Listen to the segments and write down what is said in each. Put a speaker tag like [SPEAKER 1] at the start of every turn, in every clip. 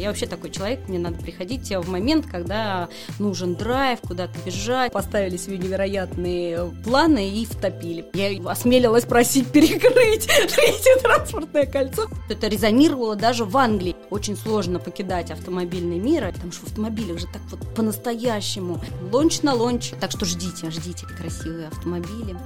[SPEAKER 1] Я вообще такой человек, мне надо приходить в момент, когда нужен драйв, куда-то бежать. Поставили себе невероятные планы и втопили. Я осмелилась просить перекрыть третье транспортное кольцо. Это резонировало даже в Англии. Очень сложно покидать автомобильный мир, потому что в автомобилях же так вот по-настоящему. Лонч на лонч. Так что ждите, ждите красивые автомобили.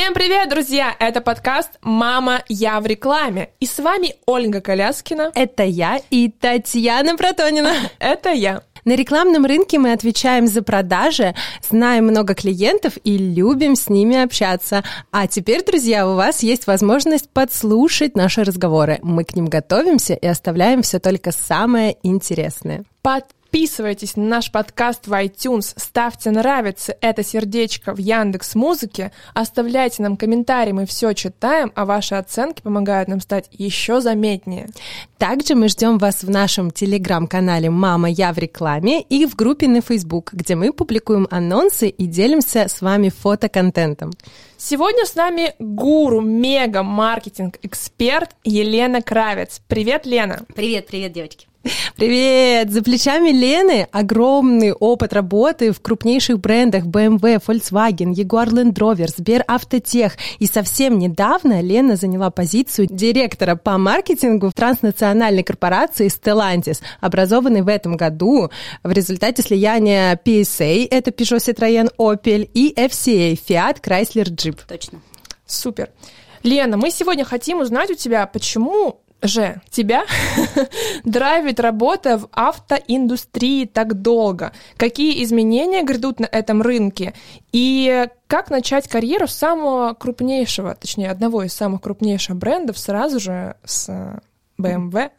[SPEAKER 2] Всем привет, друзья! Это подкаст «Мама, я в рекламе». И с вами Ольга Коляскина.
[SPEAKER 3] Это я и Татьяна Протонина.
[SPEAKER 2] Это я.
[SPEAKER 3] На рекламном рынке мы отвечаем за продажи, знаем много клиентов и любим с ними общаться. А теперь, друзья, у вас есть возможность подслушать наши разговоры. Мы к ним готовимся и оставляем все только самое интересное.
[SPEAKER 2] Подписывайтесь на наш подкаст в iTunes, ставьте нравится это сердечко в Яндекс Музыке, оставляйте нам комментарии, мы все читаем, а ваши оценки помогают нам стать еще заметнее.
[SPEAKER 3] Также мы ждем вас в нашем телеграм-канале «Мама, я в рекламе» и в группе на Facebook, где мы публикуем анонсы и делимся с вами фотоконтентом.
[SPEAKER 2] Сегодня с нами гуру, мега маркетинг эксперт Елена Кравец. Привет, Лена.
[SPEAKER 1] Привет, привет, девочки.
[SPEAKER 3] Привет! За плечами Лены огромный опыт работы в крупнейших брендах BMW, Volkswagen, Jaguar Land Rover, Сбер Автотех. И совсем недавно Лена заняла позицию директора по маркетингу в транснациональной корпорации Stellantis, образованной в этом году в результате слияния PSA, это Peugeot Citroën Opel, и FCA, Fiat Chrysler Jeep.
[SPEAKER 1] Точно.
[SPEAKER 2] Супер. Лена, мы сегодня хотим узнать у тебя, почему же тебя драйвит работа в автоиндустрии так долго? Какие изменения грядут на этом рынке? И как начать карьеру самого крупнейшего, точнее, одного из самых крупнейших брендов сразу же с BMW?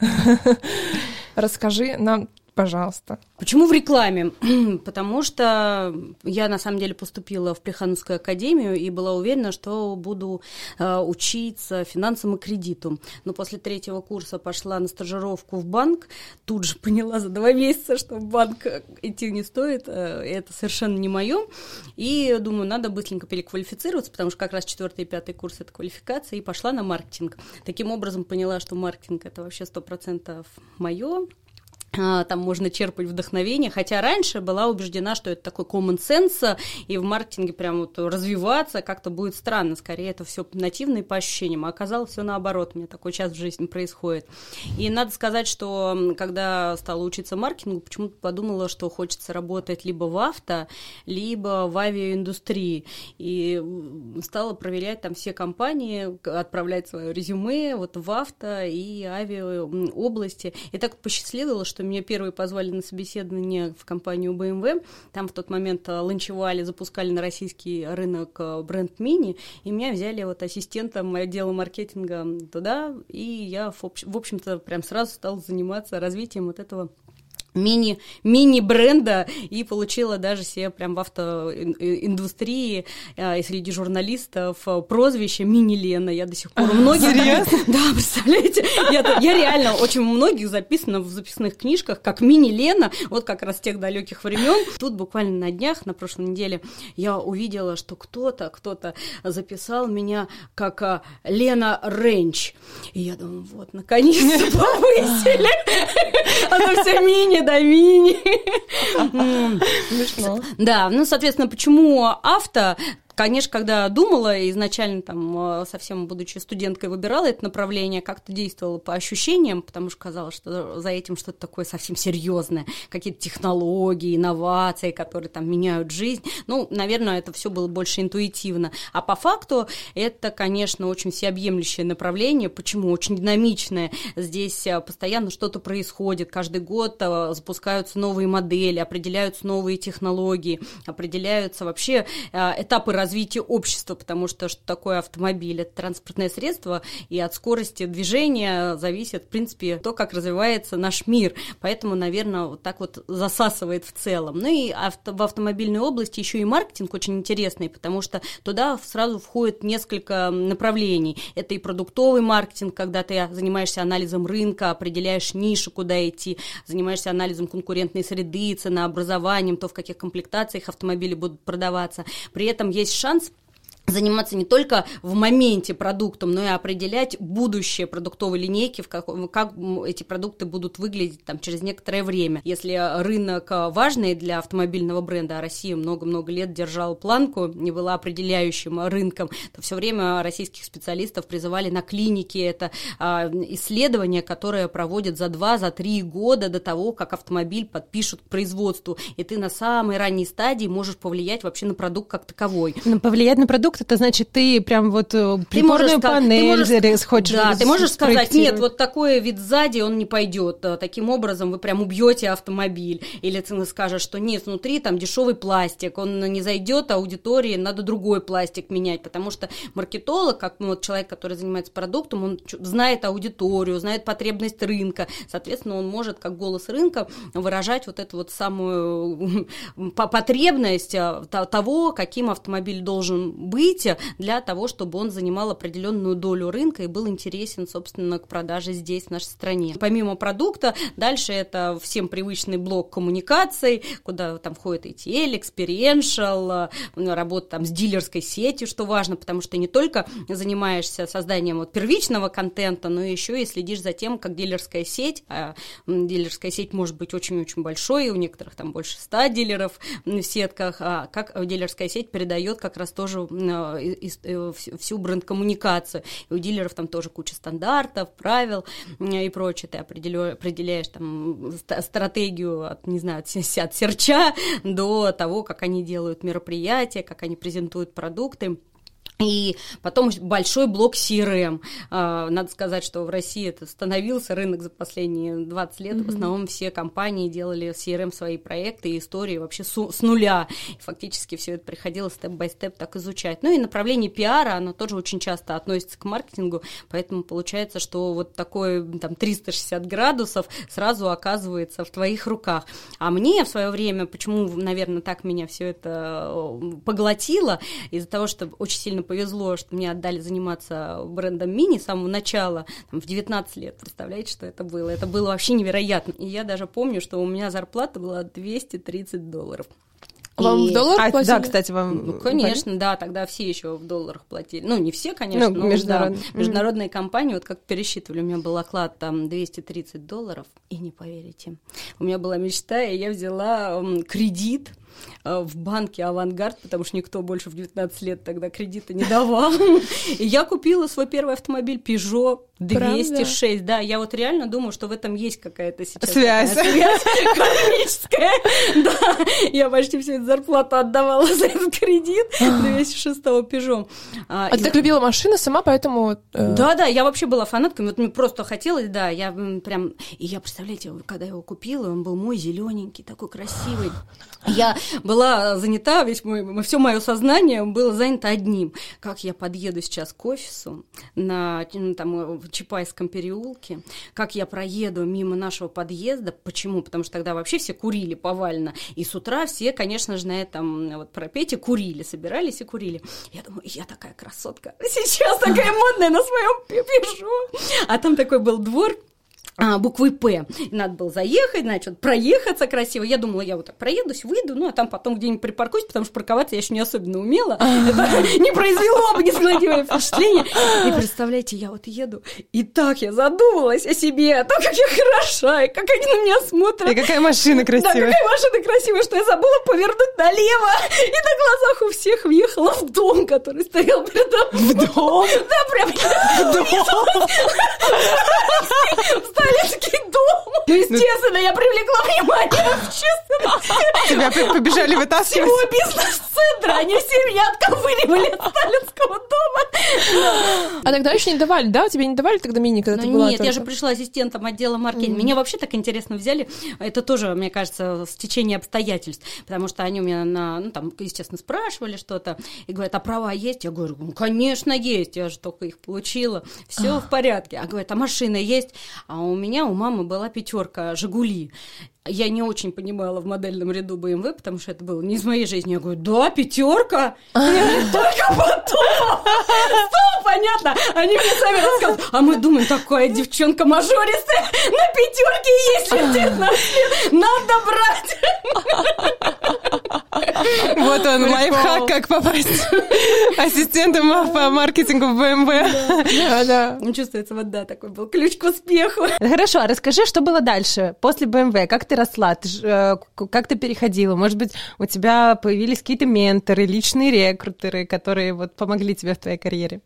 [SPEAKER 2] Расскажи нам пожалуйста.
[SPEAKER 1] Почему в рекламе? Потому что я на самом деле поступила в Плехановскую академию и была уверена, что буду э, учиться финансам и кредиту. Но после третьего курса пошла на стажировку в банк, тут же поняла за два месяца, что в банк идти не стоит, э, это совершенно не мое. И думаю, надо быстренько переквалифицироваться, потому что как раз четвертый и пятый курс это квалификация, и пошла на маркетинг. Таким образом поняла, что маркетинг это вообще сто процентов мое, там можно черпать вдохновение, хотя раньше была убеждена, что это такой common sense, и в маркетинге прям вот развиваться как-то будет странно, скорее это все нативно по ощущениям, а оказалось все наоборот, у меня такой час в жизни происходит. И надо сказать, что когда стала учиться маркетингу, почему-то подумала, что хочется работать либо в авто, либо в авиаиндустрии, и стала проверять там все компании, отправлять свое резюме вот в авто и авиаобласти, и так посчастливило, что что меня первые позвали на собеседование в компанию BMW. Там в тот момент э, ланчевали, запускали на российский рынок э, бренд Мини, и меня взяли вот ассистентом отдела маркетинга туда, и я, в общем-то, прям сразу стала заниматься развитием вот этого мини, мини-бренда и получила даже себе прям в автоиндустрии э, и среди журналистов прозвище Мини-Лена. Я до сих пор у многих...
[SPEAKER 2] Серьезно?
[SPEAKER 1] Да, представляете? Я, я реально очень многих записана в записных книжках как Мини-Лена, вот как раз тех далеких времен. Тут буквально на днях, на прошлой неделе, я увидела, что кто-то, кто-то записал меня как а, Лена Ренч. И я думаю, вот, наконец-то повысили. Она вся мини до мини.
[SPEAKER 2] Смешно.
[SPEAKER 1] Да, ну, соответственно, почему авто Конечно, когда думала, изначально там, э, совсем будучи студенткой, выбирала это направление, как-то действовала по ощущениям, потому что казалось, что за этим что-то такое совсем серьезное, какие-то технологии, инновации, которые там меняют жизнь. Ну, наверное, это все было больше интуитивно. А по факту это, конечно, очень всеобъемлющее направление. Почему? Очень динамичное. Здесь э, постоянно что-то происходит. Каждый год э, запускаются новые модели, определяются новые технологии, определяются вообще этапы развития общества, потому что что такое автомобиль? Это транспортное средство, и от скорости движения зависит, в принципе, то, как развивается наш мир. Поэтому, наверное, вот так вот засасывает в целом. Ну и авто, в автомобильной области еще и маркетинг очень интересный, потому что туда сразу входит несколько направлений. Это и продуктовый маркетинг, когда ты занимаешься анализом рынка, определяешь нишу, куда идти, занимаешься анализом конкурентной среды, ценообразованием, то, в каких комплектациях автомобили будут продаваться. При этом есть есть шанс заниматься не только в моменте продуктом, но и определять будущее продуктовой линейки, в как, как эти продукты будут выглядеть там, через некоторое время. Если рынок важный для автомобильного бренда, а Россия много-много лет держала планку, не была определяющим рынком, то все время российских специалистов призывали на клинике. Это а, исследования, которые проводят за два, за три года до того, как автомобиль подпишут к производству. И ты на самой ранней стадии можешь повлиять вообще на продукт как таковой.
[SPEAKER 3] Повлиять на продукт это значит, ты прям вот э, приборную ты панель ты можешь, хочешь
[SPEAKER 1] Да, ты можешь сказать, нет, вот такой вид сзади, он не пойдет. Таким образом вы прям убьете автомобиль. Или ты скажешь, что нет, внутри там дешевый пластик, он не зайдет аудитории, надо другой пластик менять, потому что маркетолог, как ну, вот человек, который занимается продуктом, он знает аудиторию, знает потребность рынка, соответственно, он может как голос рынка выражать вот эту вот самую потребность а, того, каким автомобиль должен быть, развития для того, чтобы он занимал определенную долю рынка и был интересен, собственно, к продаже здесь, в нашей стране. Помимо продукта, дальше это всем привычный блок коммуникаций, куда там входит ETL, Experiential, работа там с дилерской сетью, что важно, потому что не только занимаешься созданием вот первичного контента, но еще и следишь за тем, как дилерская сеть, а дилерская сеть может быть очень-очень большой, у некоторых там больше 100 дилеров в сетках, а как дилерская сеть передает как раз тоже всю бренд-коммуникацию. И у дилеров там тоже куча стандартов, правил и прочее. Ты определяешь там стратегию от, не знаю, от серча до того, как они делают мероприятия, как они презентуют продукты. И потом большой блок CRM. А, надо сказать, что в России это становился рынок за последние 20 лет. Mm-hmm. В основном все компании делали CRM свои проекты и истории вообще с нуля. И фактически все это приходилось степ-бай-степ так изучать. Ну и направление пиара, оно тоже очень часто относится к маркетингу, поэтому получается, что вот такое там 360 градусов сразу оказывается в твоих руках. А мне в свое время, почему, наверное, так меня все это э, поглотило, из-за того, что очень сильно повезло, что мне отдали заниматься брендом Мини с самого начала, там, в 19 лет. Представляете, что это было? Это было вообще невероятно. И я даже помню, что у меня зарплата была 230 долларов.
[SPEAKER 2] Вам и... в долларах а, платили?
[SPEAKER 3] Да, кстати, вам...
[SPEAKER 1] Ну, конечно, платили? да, тогда все еще в долларах платили. Ну, не все, конечно, ну, но международные. Да, международные mm-hmm. компании, вот как пересчитывали, у меня был оклад там 230 долларов, и не поверите, у меня была мечта, и я взяла кредит в банке «Авангард», потому что никто больше в 19 лет тогда кредита не давал. И я купила свой первый автомобиль Peugeot 206. Правда? Да, я вот реально думаю, что в этом есть какая-то сейчас
[SPEAKER 3] связь,
[SPEAKER 1] связь кармическая. Да, я почти всю эту зарплату отдавала за этот кредит 206 Peugeot.
[SPEAKER 2] А, а ты так любила машины сама, поэтому...
[SPEAKER 1] Э, да, да, я вообще была фанаткой, вот мне просто хотелось, да, я прям... И я, представляете, когда я его купила, он был мой зелененький, такой красивый. Я была занята, весь мой, все мое сознание было занято одним. Как я подъеду сейчас к офису на ну, там, в Чапайском переулке, как я проеду мимо нашего подъезда. Почему? Потому что тогда вообще все курили повально. И с утра все, конечно же, на этом вот пропете курили, собирались и курили. Я думаю, я такая красотка. Сейчас такая модная на своем пишу. А там такой был двор, а, буквой П. Надо было заехать, значит, проехаться красиво. Я думала, я вот так проедусь, выйду, ну, а там потом где-нибудь припаркуюсь, потому что парковаться я еще не особенно умела. Это не произвело бы несладивое впечатление. И представляете, я вот еду, и так я задумалась о себе, о том, как я хороша, и как они на меня смотрят.
[SPEAKER 3] И какая машина красивая.
[SPEAKER 1] Да, какая машина красивая, что я забыла повернуть налево. И на глазах у всех въехала в дом, который стоял передо
[SPEAKER 3] мной. В дом?
[SPEAKER 1] Да, прям. В дом? сталинский дом. Ну, естественно, я привлекла внимание общественности.
[SPEAKER 3] Тебя побежали вытаскивать?
[SPEAKER 1] Всего бизнес-центра. Они все меня отковыривали от сталинского дома.
[SPEAKER 2] А тогда еще не давали, да? Тебе не давали тогда мини, когда
[SPEAKER 1] ну,
[SPEAKER 2] ты была
[SPEAKER 1] Нет, я же пришла ассистентом отдела маркетинга. Меня вообще так интересно взяли. Это тоже, мне кажется, с течение обстоятельств. Потому что они у меня, на, ну, там, естественно, спрашивали что-то. И говорят, а права есть? Я говорю, ну, конечно, есть. Я же только их получила. Все в порядке. А говорят, а машина есть? А у меня, у мамы была пятерка Жигули. Я не очень понимала в модельном ряду BMW, потому что это было не из моей жизни. Я говорю, да, пятерка. Только потом. Стало понятно. Они мне сами рассказывают. А мы думаем, такая девчонка мажористая на пятерке есть летит на Надо брать.
[SPEAKER 3] Вот он, лайфхак, как попасть ассистентом по маркетингу в BMW.
[SPEAKER 1] Да, да. Чувствуется, вот да, такой был ключ к успеху.
[SPEAKER 3] Хорошо, а расскажи, что было дальше, после BMW, как ты росла, ты, э, как ты переходила? Может быть, у тебя появились какие-то менторы, личные рекрутеры, которые вот помогли тебе в твоей карьере?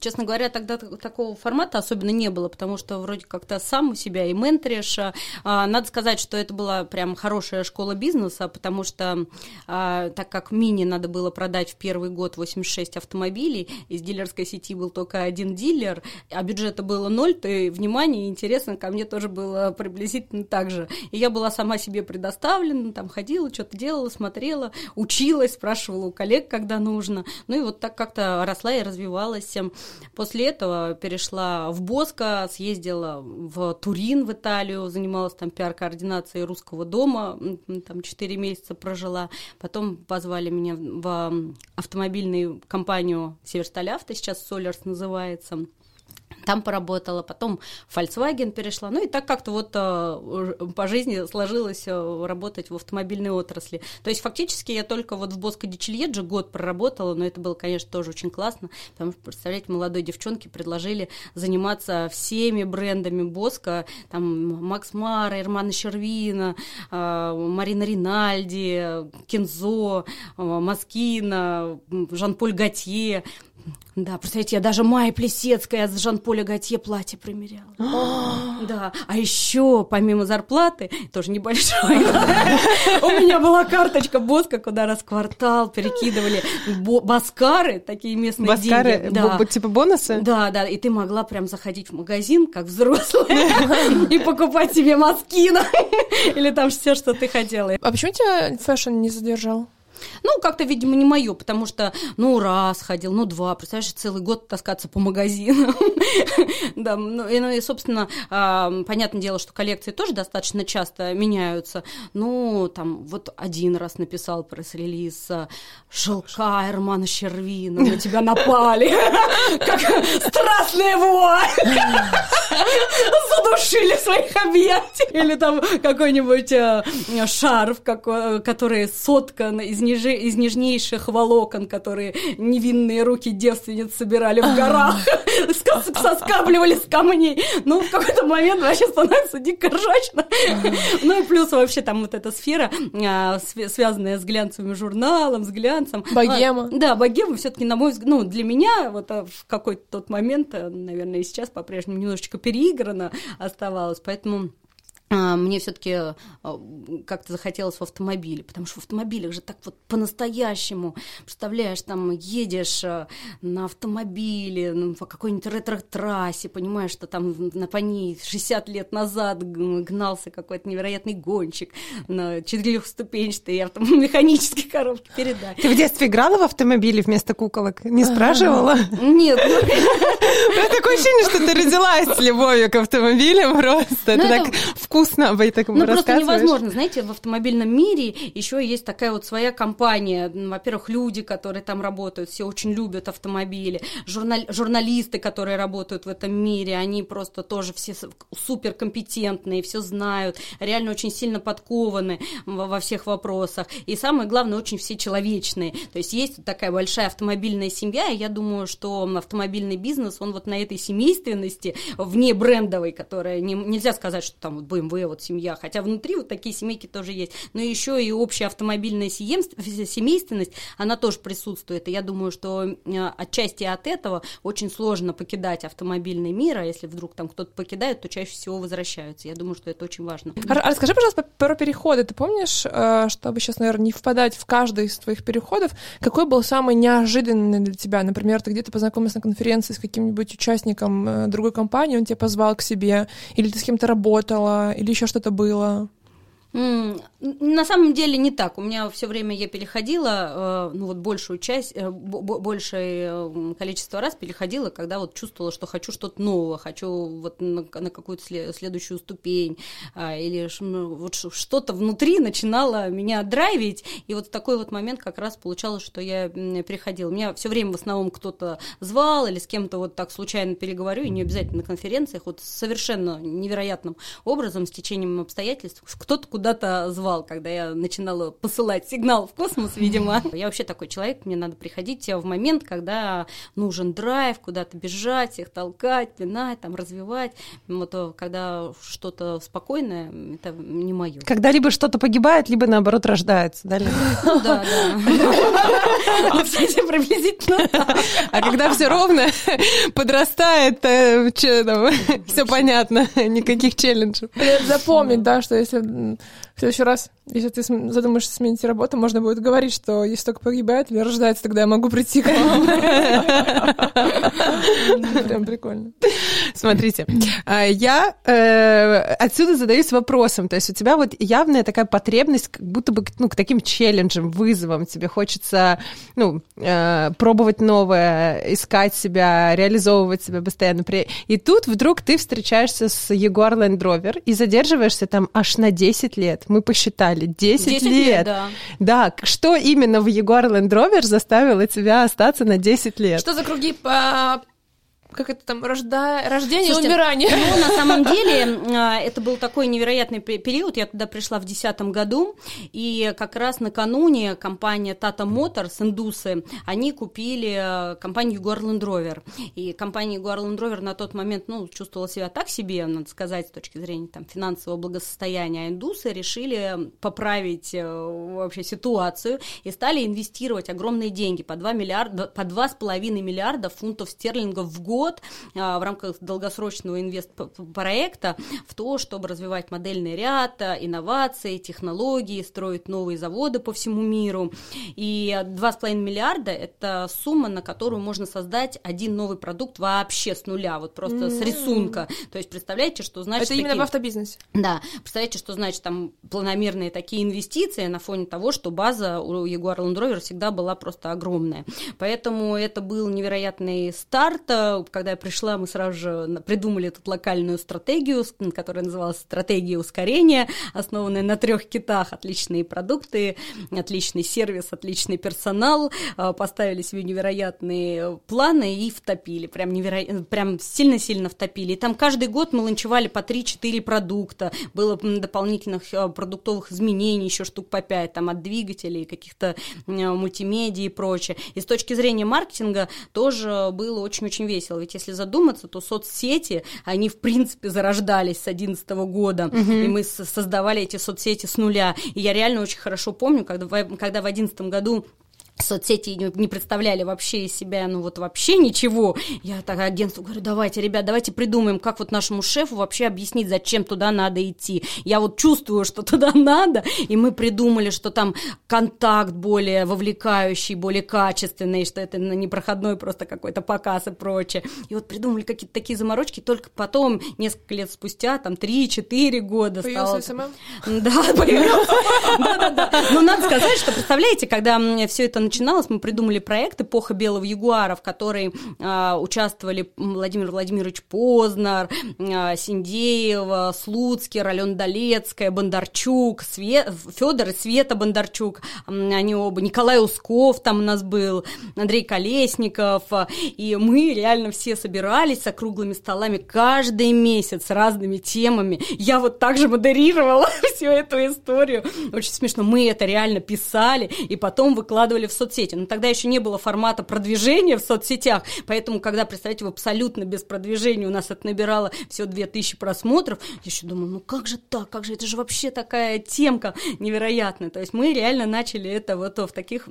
[SPEAKER 1] Честно говоря, тогда такого формата особенно не было, потому что вроде как-то сам у себя и менторишь. А, надо сказать, что это была прям хорошая школа бизнеса, потому что а, так как мини надо было продать в первый год 86 автомобилей, из дилерской сети был только один дилер, а бюджета было ноль, то внимание интересно ко мне тоже было приблизительно так же. И я была сама себе предоставлена, там ходила, что-то делала, смотрела, училась, спрашивала у коллег, когда нужно. Ну и вот так как-то росла и развивалась развивалась. После этого перешла в Боско, съездила в Турин, в Италию, занималась там пиар-координацией русского дома, там 4 месяца прожила. Потом позвали меня в автомобильную компанию Северсталь Авто, сейчас Солерс называется там поработала, потом Volkswagen перешла, ну и так как-то вот э, по жизни сложилось э, работать в автомобильной отрасли. То есть фактически я только вот в Боско Дичельеджи год проработала, но это было, конечно, тоже очень классно, потому что, представляете, молодой девчонке предложили заниматься всеми брендами Боско, там Макс Мара, Эрмана Щервина, э, Марина Ринальди, Кензо, Маскина, Жан-Поль Готье, да, представляете, я даже Майя Плесецкая с Жан-Поля Готье платье примеряла. да, а еще помимо зарплаты, тоже небольшой, у меня была карточка Боска, куда раз квартал перекидывали баскары, такие местные
[SPEAKER 3] баскары,
[SPEAKER 1] деньги.
[SPEAKER 3] типа бонусы?
[SPEAKER 1] Да, да, и ты могла прям заходить в магазин, как взрослая, и покупать себе Moschino или там все, что ты хотела.
[SPEAKER 2] А почему тебя fashion не задержал?
[SPEAKER 1] Ну, как-то, видимо, не мое, потому что, ну, раз ходил, ну, два, представляешь, целый год таскаться по магазинам. да, ну и, ну, собственно, э, понятное дело, что коллекции тоже достаточно часто меняются. Ну, там, вот один раз написал пресс-релиз «Шелка Эрмана Щервина, на тебя напали, как страстная вуаль, задушили своих объятий». Или там какой-нибудь э, шарф, который соткан из нежи, из нежнейших волокон, которые невинные руки девственниц собирали в горах, соскабливали с камней. Ну, в какой-то момент вообще становится дико ржачно. Ну и плюс вообще там вот эта сфера, а, связанная с глянцевым журналом, с глянцем.
[SPEAKER 2] Богема.
[SPEAKER 1] А, да, богема все таки на мой взгляд, ну, для меня вот а, в какой-то тот момент, наверное, и сейчас по-прежнему немножечко переиграно оставалось, поэтому мне все-таки а, как-то захотелось в автомобиле, потому что в автомобилях же так вот по-настоящему, представляешь, там едешь а, на автомобиле ну, по какой-нибудь ретро-трассе, понимаешь, что там на по ней 60 лет назад гнался какой-то невероятный гонщик на четырехступенчатой автомеханической коробке передач.
[SPEAKER 3] Ты в детстве играла в автомобиле вместо куколок? Не спрашивала?
[SPEAKER 1] Нет.
[SPEAKER 3] Ну, такое ощущение, что ты родилась с любовью к автомобилям просто. Это так вкусно вкусно об этом
[SPEAKER 1] Ну, просто невозможно. Знаете, в автомобильном мире еще есть такая вот своя компания. Во-первых, люди, которые там работают, все очень любят автомобили. Журнал... Журналисты, которые работают в этом мире, они просто тоже все суперкомпетентные, все знают, реально очень сильно подкованы во всех вопросах. И самое главное, очень все человечные. То есть есть такая большая автомобильная семья, и я думаю, что автомобильный бизнес, он вот на этой семейственности, вне брендовой, которая не, нельзя сказать, что там вот будем BMW, вот семья, хотя внутри вот такие семейки тоже есть, но еще и общая автомобильная семейственность, она тоже присутствует, и я думаю, что э, отчасти от этого очень сложно покидать автомобильный мир, а если вдруг там кто-то покидает, то чаще всего возвращаются, я думаю, что это очень важно.
[SPEAKER 2] А расскажи, пожалуйста, про переходы, ты помнишь, э, чтобы сейчас, наверное, не впадать в каждый из твоих переходов, какой был самый неожиданный для тебя, например, ты где-то познакомился на конференции с каким-нибудь участником э, другой компании, он тебя позвал к себе, или ты с кем-то работала, или еще что-то было?
[SPEAKER 1] На самом деле не так. У меня все время я переходила, э, ну вот большую часть, э, большее количество раз переходила, когда вот чувствовала, что хочу что-то нового, хочу вот на, на какую-то следующую ступень, а, или ну, вот что-то внутри начинало меня драйвить, и вот в такой вот момент как раз получалось, что я переходила. Меня все время в основном кто-то звал или с кем-то вот так случайно переговорю, и не обязательно на конференциях, вот совершенно невероятным образом, с течением обстоятельств, кто-то куда-то звал, когда я начинала посылать сигнал в космос, видимо. Я вообще такой человек, мне надо приходить в момент, когда нужен драйв, куда-то бежать, всех толкать, пинать, там, развивать. Вот когда что-то спокойное, это не мое.
[SPEAKER 3] Когда либо что-то погибает, либо наоборот рождается, да?
[SPEAKER 1] Ну да, да. Кстати, приблизительно
[SPEAKER 3] А когда все ровно подрастает, э, все понятно, никаких челленджей.
[SPEAKER 2] Запомнить, да, что если в следующий раз, если ты задумаешься сменить работу, можно будет говорить, что если только погибает или рождается, тогда я могу прийти к вам. Прям прикольно.
[SPEAKER 3] Смотрите, а, я э, отсюда задаюсь вопросом, то есть у тебя вот явная такая потребность, как будто бы ну, к таким челленджам, вызовам, тебе хочется ну, э, пробовать новое, искать себя, реализовывать себя постоянно. И тут вдруг ты встречаешься с Jaguar Land Rover и задерживаешься там аж на 10 лет. Мы посчитали, 10, 10 лет. лет да. да, что именно в Jaguar Land Rover заставило тебя остаться на 10 лет?
[SPEAKER 2] Что за круги по как это там, рожда... рождение Слушайте, и умирание.
[SPEAKER 1] Ну, на самом деле, а, это был такой невероятный период. Я туда пришла в 2010 году, и как раз накануне компания Tata Motors, индусы, они купили э, компанию Jaguar Land Rover. И компания Jaguar Land Rover на тот момент, ну, чувствовала себя так себе, надо сказать, с точки зрения там, финансового благосостояния. А индусы решили поправить э, вообще ситуацию и стали инвестировать огромные деньги, по 2 миллиарда, по 2,5 миллиарда фунтов стерлингов в год год а, в рамках долгосрочного инвестпроекта в то, чтобы развивать модельный ряд, а, инновации, технологии, строить новые заводы по всему миру. И 2,5 миллиарда – это сумма, на которую можно создать один новый продукт вообще с нуля, вот просто mm-hmm. с рисунка. То есть представляете, что значит...
[SPEAKER 2] Это именно такие... в автобизнесе?
[SPEAKER 1] Да. Представляете, что значит там планомерные такие инвестиции на фоне того, что база у Jaguar Land Rover всегда была просто огромная. Поэтому это был невероятный старт, когда я пришла, мы сразу же придумали тут локальную стратегию, которая называлась «Стратегия ускорения», основанная на трех китах. Отличные продукты, отличный сервис, отличный персонал. А, поставили себе невероятные планы и втопили. Прям, неверо... прям сильно-сильно втопили. И там каждый год мы ланчевали по 3-4 продукта. Было дополнительных а, продуктовых изменений, еще штук по 5, там от двигателей, каких-то мультимедиа и прочее. И с точки зрения маркетинга тоже было очень-очень весело ведь если задуматься, то соцсети, они, в принципе, зарождались с 2011 года, угу. и мы создавали эти соцсети с нуля. И я реально очень хорошо помню, когда, когда в 2011 году соцсети не представляли вообще из себя, ну вот вообще ничего. Я так агентству говорю, давайте, ребят, давайте придумаем, как вот нашему шефу вообще объяснить, зачем туда надо идти. Я вот чувствую, что туда надо, и мы придумали, что там контакт более вовлекающий, более качественный, что это не проходной просто какой-то показ и прочее. И вот придумали какие-то такие заморочки, только потом, несколько лет спустя, там 3-4 года
[SPEAKER 2] Появился стало...
[SPEAKER 1] SMM? Да, появился. Да-да-да. Но надо сказать, что, представляете, когда все это начиналось, мы придумали проект «Эпоха белого ягуара», в которой а, участвовали Владимир Владимирович Познер, а, Синдеева, Слуцкий, Алена Долецкая, Бондарчук, Све... Федор и Света Бондарчук, они оба, Николай Усков там у нас был, Андрей Колесников, и мы реально все собирались с округлыми столами каждый месяц с разными темами. Я вот так же модерировала всю эту историю. Очень смешно. Мы это реально писали и потом выкладывали в соцсети. Но тогда еще не было формата продвижения в соцсетях, поэтому, когда, представьте, в абсолютно без продвижения у нас это набирало всего 2000 просмотров, я еще думаю, ну как же так, как же, это же вообще такая темка невероятная. То есть мы реально начали это вот в таких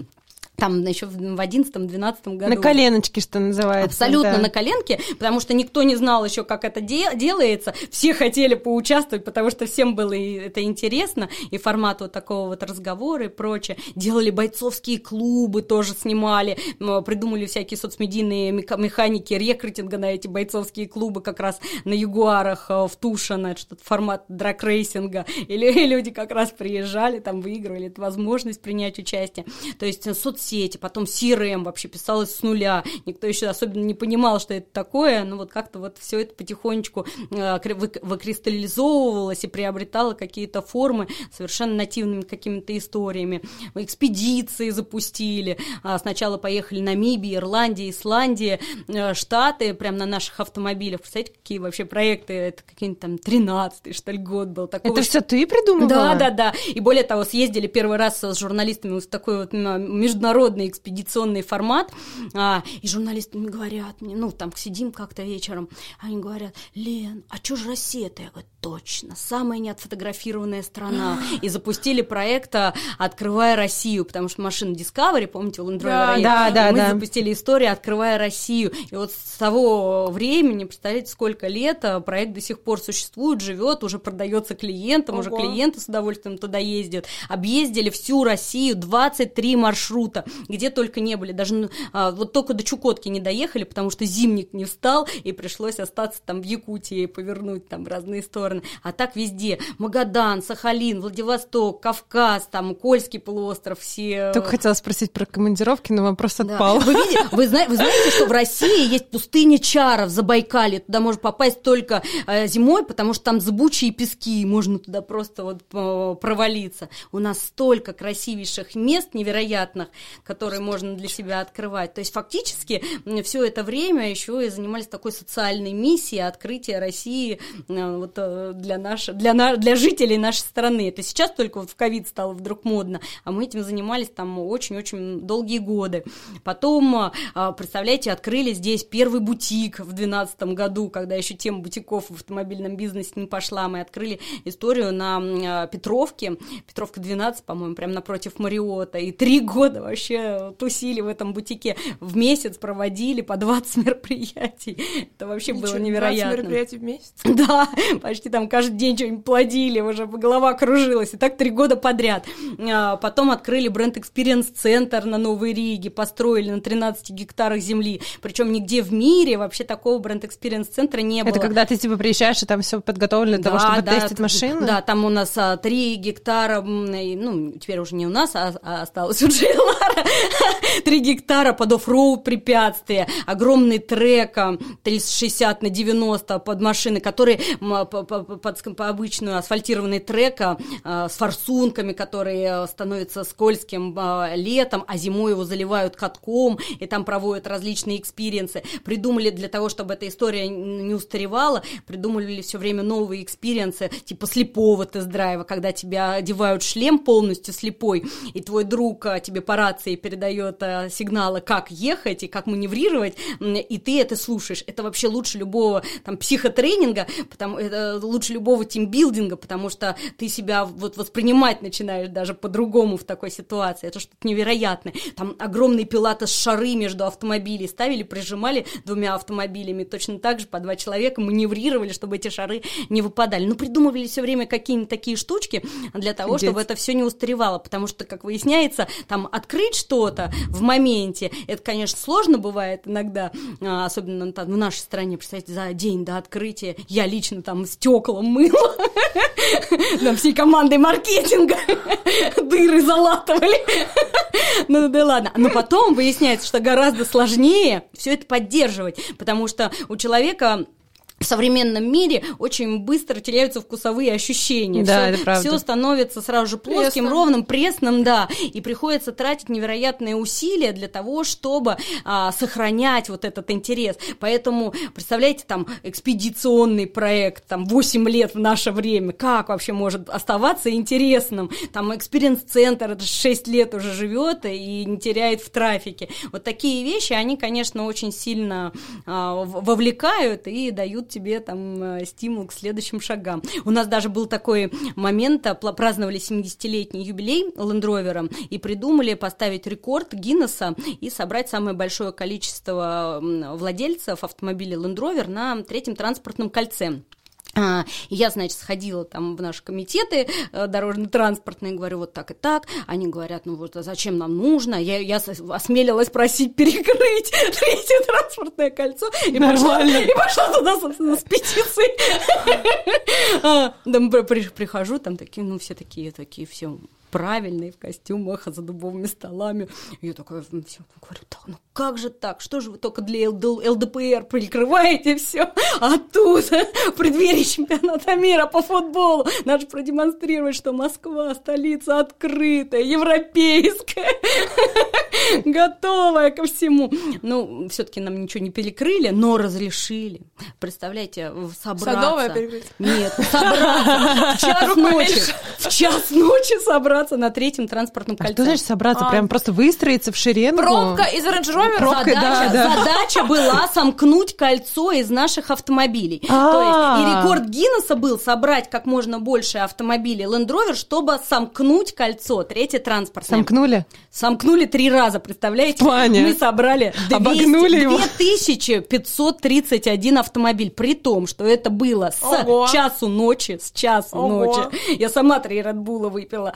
[SPEAKER 1] там еще в 11-12 году.
[SPEAKER 3] На коленочке, что называется.
[SPEAKER 1] Абсолютно да. на коленке, потому что никто не знал еще, как это де- делается. Все хотели поучаствовать, потому что всем было это интересно, и формат вот такого вот разговора и прочее. Делали бойцовские клубы, тоже снимали, придумали всякие соцмедийные механики рекрутинга на эти бойцовские клубы как раз на Ягуарах э, в Тушино, что-то формат дракрейсинга, или люди как раз приезжали, там выигрывали эту возможность принять участие. То есть соц соцсети, потом CRM вообще писалось с нуля, никто еще особенно не понимал, что это такое, но вот как-то вот все это потихонечку э, выкристаллизовывалось и приобретало какие-то формы совершенно нативными какими-то историями. Экспедиции запустили, а сначала поехали Намибия, Ирландия, Исландия, э, Штаты, прямо на наших автомобилях. Представляете, какие вообще проекты, это какие-нибудь там 13 что ли, год был.
[SPEAKER 3] Такого, это все ты придумала?
[SPEAKER 1] Да, да, да. И более того, съездили первый раз с журналистами в такой вот международный экспедиционный формат, а, и журналисты мне говорят, мне, ну, там сидим как-то вечером, они говорят, Лен, а что же Россия-то? Я говорю, точно, самая неотфотографированная страна. И запустили проект «Открывая Россию», потому что машина Discovery, помните, у Land Rover
[SPEAKER 3] да, да, да,
[SPEAKER 1] мы
[SPEAKER 3] да.
[SPEAKER 1] запустили историю «Открывая Россию». И вот с того времени, представляете, сколько лет а, проект до сих пор существует, живет, уже продается клиентам, Ого. уже клиенты с удовольствием туда ездят. Объездили всю Россию, 23 маршрута, где только не были. Даже а, вот только до Чукотки не доехали, потому что зимник не встал, и пришлось остаться там в Якутии, повернуть там в разные стороны. А так везде. Магадан, Сахалин, Владивосток, Кавказ, там Кольский полуостров, все...
[SPEAKER 3] Только хотела спросить про командировки, но вопрос отпал.
[SPEAKER 1] Да. Вы, видите, вы, знаете, вы знаете, что в России есть пустыня Чара в Забайкале? Туда можно попасть только э, зимой, потому что там зыбучие пески, можно туда просто вот э, провалиться. У нас столько красивейших мест невероятных, которые можно для себя открывать. То есть фактически все это время еще и занимались такой социальной миссией открытия России э, вот, для, наш, для, на, для жителей нашей страны. Это сейчас только вот в ковид стало вдруг модно, а мы этим занимались там очень-очень долгие годы. Потом, представляете, открыли здесь первый бутик в 2012 году, когда еще тема бутиков в автомобильном бизнесе не пошла. Мы открыли историю на Петровке, Петровка 12, по-моему, прямо напротив Мариота, и три года вообще тусили в этом бутике. В месяц проводили по 20 мероприятий. Это вообще Ничего, было невероятно. 20
[SPEAKER 2] мероприятий в месяц?
[SPEAKER 1] Да, почти там каждый день что-нибудь плодили, уже голова кружилась. И так три года подряд. А, потом открыли бренд Experience центр на Новой Риге, построили на 13 гектарах земли. Причем нигде в мире вообще такого бренд Experience центра не было.
[SPEAKER 3] Это когда ты типа приезжаешь, и там все подготовлено для да, того, чтобы да, тестить машины?
[SPEAKER 1] Да, там у нас а, 3 гектара, ну, теперь уже не у нас, а, а осталось у JLR а, 3 гектара под off-road препятствия, огромный трек 360 на 90 под машины, которые под, по обычную асфальтированный трек а, с форсунками, которые становятся скользким а, летом, а зимой его заливают катком, и там проводят различные experience ы. Придумали для того, чтобы эта история не устаревала, придумали все время новые experience ы, типа слепого тест-драйва, когда тебя одевают шлем полностью слепой, и твой друг а, тебе по рации передает сигналы, как ехать и как маневрировать, и ты это слушаешь. Это вообще лучше любого там психотренинга, потому это лучше любого тимбилдинга, потому что ты себя вот воспринимать начинаешь даже по-другому в такой ситуации. Это что-то невероятное. Там огромные пилаты шары между автомобилей ставили, прижимали двумя автомобилями, точно так же по два человека маневрировали, чтобы эти шары не выпадали. Ну, придумывали все время какие-нибудь такие штучки для того, Деть. чтобы это все не устаревало, потому что, как выясняется, там открыть что-то в моменте, это, конечно, сложно бывает иногда, а, особенно там, в нашей стране, представьте, за день до открытия я лично там стекла мыла, там всей командой маркетинга дыры залатывали. Ну да ладно. Но потом выясняется, что гораздо сложнее все это поддерживать, потому что у человека в современном мире очень быстро теряются вкусовые ощущения.
[SPEAKER 3] Да,
[SPEAKER 1] все,
[SPEAKER 3] это правда.
[SPEAKER 1] Все становится сразу же плоским, Пресно. ровным, пресным, да. И приходится тратить невероятные усилия для того, чтобы а, сохранять вот этот интерес. Поэтому, представляете, там экспедиционный проект, там 8 лет в наше время, как вообще может оставаться интересным? Там experience-центр, это 6 лет уже живет и не теряет в трафике. Вот такие вещи, они, конечно, очень сильно а, вовлекают и дают тебе там э, стимул к следующим шагам. У нас даже был такой момент, праздновали 70-летний юбилей Land Rover и придумали поставить рекорд Гиннесса и собрать самое большое количество владельцев автомобилей Land Rover на третьем транспортном кольце. А, я, значит, сходила там в наши комитеты э, дорожно-транспортные, говорю, вот так и так. Они говорят, ну вот а зачем нам нужно? Я, я осмелилась просить перекрыть третье транспортное кольцо и пошла, и пошла туда, собственно, с петицией. А, прихожу, там такие, ну все такие, такие, все правильные, в костюмах, за дубовыми столами. Я такая все, говорю, так, ну как же так? Что же вы только для ЛД, ЛДПР прикрываете все? А тут, в преддверии чемпионата мира по футболу, надо продемонстрировать, что Москва столица открытая, европейская, готовая ко всему. Ну, все-таки нам ничего не перекрыли, но разрешили. Представляете, собраться.
[SPEAKER 2] Садовое перекрыть?
[SPEAKER 1] Нет, собраться. В час ночи. В час ночи собраться на третьем транспортном
[SPEAKER 3] А
[SPEAKER 1] кольце.
[SPEAKER 3] что значит собраться?
[SPEAKER 2] А.
[SPEAKER 3] Прям просто выстроиться в шеренгу?
[SPEAKER 2] Пробка из Range Rover?
[SPEAKER 3] Пробкой, да,
[SPEAKER 1] задача,
[SPEAKER 3] да.
[SPEAKER 1] задача была сомкнуть кольцо из наших автомобилей.
[SPEAKER 3] А.
[SPEAKER 1] То есть и рекорд Гиннесса был собрать как можно больше автомобилей Land Rover, чтобы сомкнуть кольцо, третье транспортное.
[SPEAKER 3] Сомкнули?
[SPEAKER 1] Сомкнули три раза, представляете?
[SPEAKER 3] В плане?
[SPEAKER 1] Мы собрали 200,
[SPEAKER 3] Обогнули его?
[SPEAKER 1] 2531 автомобиль, при том, что это было с
[SPEAKER 2] Ого.
[SPEAKER 1] часу ночи, с часу
[SPEAKER 2] Ого.
[SPEAKER 1] ночи. Я сама три Редбула выпила.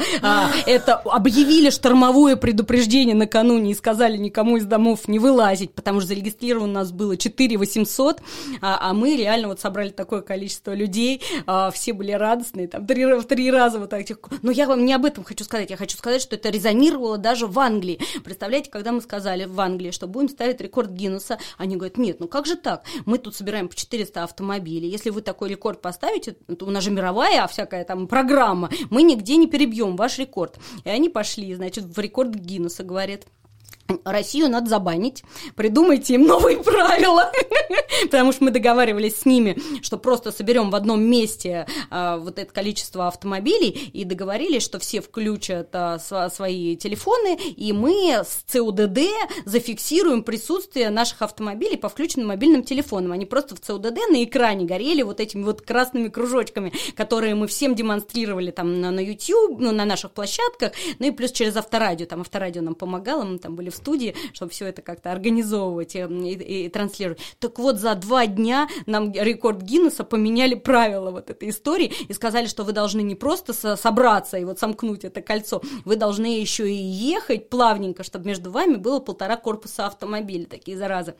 [SPEAKER 1] Это объявили штормовое предупреждение накануне и сказали никому из домов не вылазить, потому что зарегистрировано у нас было 4 800, а, а мы реально вот собрали такое количество людей, а, все были радостные, там три, три раза вот так. Но я вам не об этом хочу сказать, я хочу сказать, что это резонировало даже в Англии. Представляете, когда мы сказали в Англии, что будем ставить рекорд Гиннесса, они говорят, нет, ну как же так? Мы тут собираем по 400 автомобилей, если вы такой рекорд поставите, то у нас же мировая всякая там программа, мы нигде не перебьем ваш рекорд. И они пошли, значит, в рекорд Гиннесса, говорят, Россию надо забанить, придумайте им новые правила, потому что мы договаривались с ними, что просто соберем в одном месте а, вот это количество автомобилей и договорились, что все включат а, свои телефоны, и мы с ЦУДД зафиксируем присутствие наших автомобилей по включенным мобильным телефонам. Они просто в ЦУДД на экране горели вот этими вот красными кружочками, которые мы всем демонстрировали там на YouTube, ну, на наших площадках, ну и плюс через авторадио, там авторадио нам помогало, мы там были в студии, чтобы все это как-то организовывать и, и- и транслировать. Так вот, за два дня нам рекорд Гиннесса поменяли правила вот этой истории и сказали, что вы должны не просто со- собраться и вот сомкнуть это кольцо, вы должны еще и ехать плавненько, чтобы между вами было полтора корпуса автомобиля, такие заразы.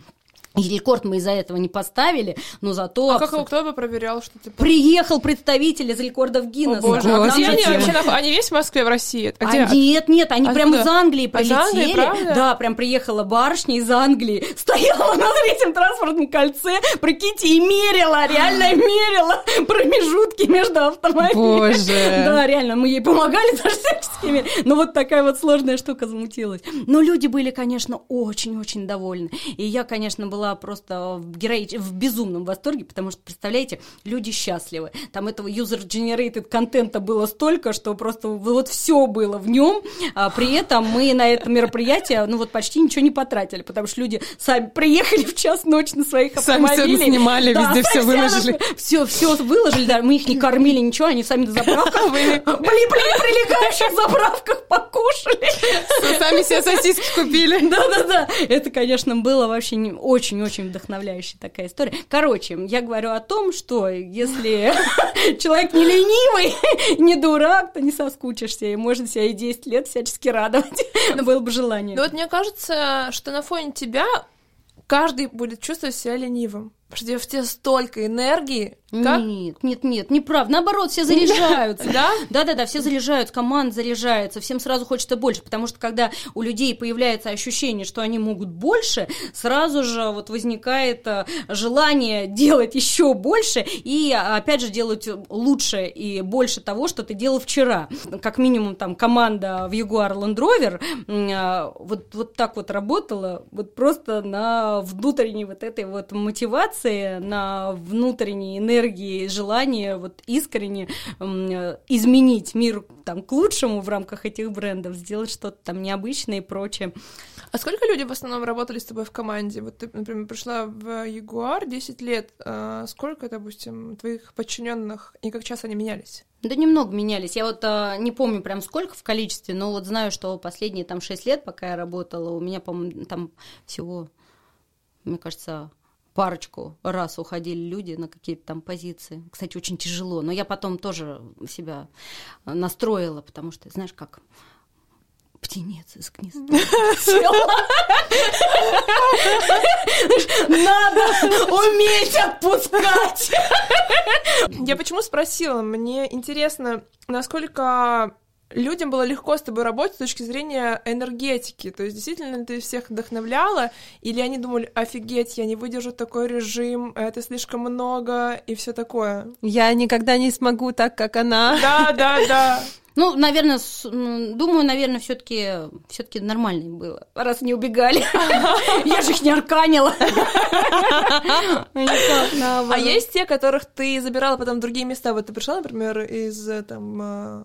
[SPEAKER 1] И рекорд мы из-за этого не поставили, но зато...
[SPEAKER 2] А как кто бы проверял, что ты...
[SPEAKER 1] Приехал представитель из рекордов
[SPEAKER 2] О,
[SPEAKER 1] Гиннесса.
[SPEAKER 2] боже, а где они вообще Они есть в Москве, в России? А где?
[SPEAKER 1] А нет, нет, они
[SPEAKER 2] Откуда?
[SPEAKER 1] прям из Англии
[SPEAKER 2] А из
[SPEAKER 1] прилетели.
[SPEAKER 2] Англии, правда?
[SPEAKER 1] да, прям приехала барышня из Англии, стояла на третьем транспортном кольце, прикиньте, и мерила, реально мерила промежутки между автомобилями.
[SPEAKER 3] Боже.
[SPEAKER 1] Да, реально, мы ей помогали даже всяческими. Но вот такая вот сложная штука замутилась. Но люди были, конечно, очень-очень довольны. И я, конечно, была просто в, героич... в безумном восторге, потому что, представляете, люди счастливы. Там этого user-generated контента было столько, что просто вот все было в нем. А при этом мы на это мероприятие, ну вот почти ничего не потратили, потому что люди сами приехали в час ночи на своих
[SPEAKER 3] Сами всё
[SPEAKER 1] автомобилях.
[SPEAKER 3] наснимали, везде всё выложили.
[SPEAKER 1] Все, все выложили, да, мы их не кормили, ничего, они сами на заправках, были при прилегающих заправках покушали.
[SPEAKER 3] Сами себе сосиски купили.
[SPEAKER 1] Да-да-да, это, конечно, было вообще не- очень-очень вдохновляющая такая история. Короче, я говорю о том, что если человек не ленивый, не дурак, то не соскучишься, и можно себя и 10 лет всячески радовать. Было бы желание.
[SPEAKER 2] Ну вот мне кажется, что на фоне тебя каждый будет чувствовать себя ленивым. Потому что в тебе столько энергии. Как?
[SPEAKER 1] Нет, нет, нет, неправда. Наоборот, все заряжаются.
[SPEAKER 2] Да?
[SPEAKER 1] Да, да, да, все заряжаются, команда заряжается, всем сразу хочется больше, потому что когда у людей появляется ощущение, что они могут больше, сразу же вот возникает э, желание делать еще больше и опять же делать лучше и больше того, что ты делал вчера. Как минимум там команда в Jaguar Land Rover э, вот, вот так вот работала, вот просто на внутренней вот этой вот мотивации, на внутренней энергии, желании вот искренне изменить мир там к лучшему в рамках этих брендов, сделать что-то там необычное и прочее.
[SPEAKER 2] А сколько людей в основном работали с тобой в команде? Вот ты, например, пришла в Ягуар 10 лет. а сколько, допустим, твоих подчиненных и как часто они менялись?
[SPEAKER 1] Да немного менялись. Я вот а, не помню прям сколько в количестве, но вот знаю, что последние там 6 лет, пока я работала, у меня, по-моему, там всего, мне кажется, парочку раз уходили люди на какие-то там позиции. Кстати, очень тяжело, но я потом тоже себя настроила, потому что, знаешь, как птенец из гнезда. Надо уметь отпускать.
[SPEAKER 2] Я почему спросила? Мне интересно, насколько людям было легко с тобой работать с точки зрения энергетики? То есть действительно ты всех вдохновляла? Или они думали, офигеть, я не выдержу такой режим, это слишком много и все такое?
[SPEAKER 3] Я никогда не смогу так, как она.
[SPEAKER 2] Да, да, да.
[SPEAKER 1] Ну, наверное, с- м, думаю, наверное, все-таки все-таки нормально было, раз не убегали. Я же их не арканила.
[SPEAKER 2] А есть те, которых ты забирала потом в другие места? Вот ты пришла, например, из э, там э,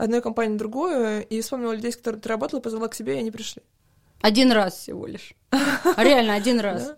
[SPEAKER 2] одной компании в другую и вспомнила людей, с которыми ты работала, позвала к себе, и они пришли.
[SPEAKER 1] Один раз всего лишь. Реально, один раз.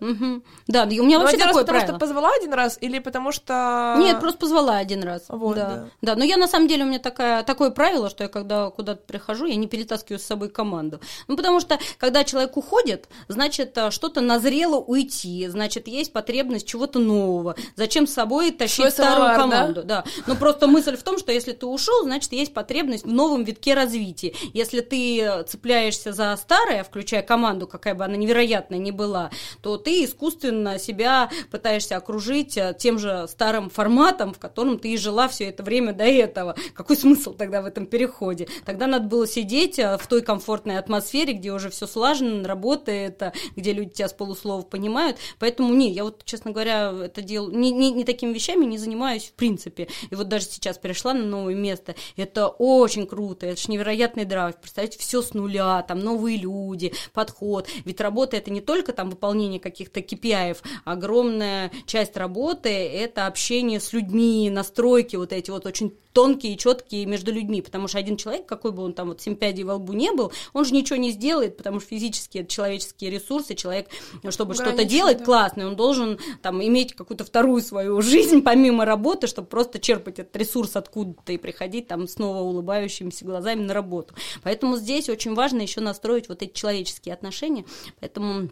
[SPEAKER 1] Да, и у меня
[SPEAKER 2] Ну,
[SPEAKER 1] вообще такое
[SPEAKER 2] потому
[SPEAKER 1] правило.
[SPEAKER 2] что позвала один раз или потому что...
[SPEAKER 1] Нет, просто позвала один раз.
[SPEAKER 2] Вот,
[SPEAKER 1] да.
[SPEAKER 2] да.
[SPEAKER 1] да. но я на самом деле у меня такая, такое правило, что я когда куда-то прихожу, я не перетаскиваю с собой команду. Ну, потому что когда человек уходит, значит, а, что-то назрело уйти, значит, есть потребность чего-то нового. Зачем с собой тащить
[SPEAKER 2] Свой
[SPEAKER 1] старую
[SPEAKER 2] самовар,
[SPEAKER 1] команду? Да. Но просто мысль в том, что если ты ушел, значит, есть потребность в новом витке развития. Если ты э, цепляешься за старое, включая команду, какая бы она невероятная ни была, то ты искусственно себя пытаешься окружить э, тем же старым форматом, в котором ты и жила все это время до этого. Какой смысл тогда в этом переходе? Тогда надо было сидеть э, в той комфортной атмосфере, где уже все слажено, работает, э, где люди тебя с полуслова понимают. Поэтому не, я вот, честно говоря, это делаю, не, не, не такими вещами не занимаюсь в принципе. И вот даже сейчас перешла на новое место. Это очень круто, это же невероятный драйв. Представьте, все с нуля, там новые люди, подход. Ведь работа это не только там выполнение каких-то KPI, огромная часть работы это общение с людьми, настройки вот эти вот очень тонкие и четкие между людьми, потому что один человек, какой бы он там вот семь во лбу не был, он же ничего не сделает, потому что физически это человеческие ресурсы, человек, чтобы что-то делать
[SPEAKER 2] да.
[SPEAKER 1] классное, он должен там иметь какую-то вторую свою жизнь помимо работы, чтобы просто черпать этот ресурс откуда-то и приходить там снова улыбающимися глазами на работу. Поэтому здесь очень важно еще настроить вот эти человеческие отношения, поэтому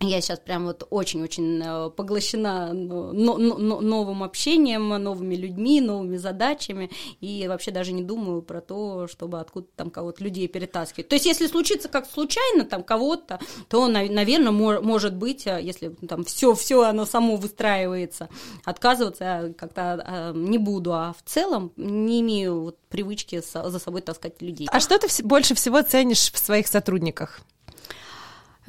[SPEAKER 1] я сейчас прям вот очень-очень э, поглощена но- новым общением, новыми людьми, новыми задачами, и вообще даже не думаю про то, чтобы откуда-то там кого-то людей перетаскивать. То есть, если случится как случайно там кого-то, то, наверное, может быть, э, если там все, все оно само выстраивается, отказываться я как-то э, не буду, а в целом не имею вот привычки за собой таскать людей.
[SPEAKER 3] А что ты больше всего ценишь в своих сотрудниках?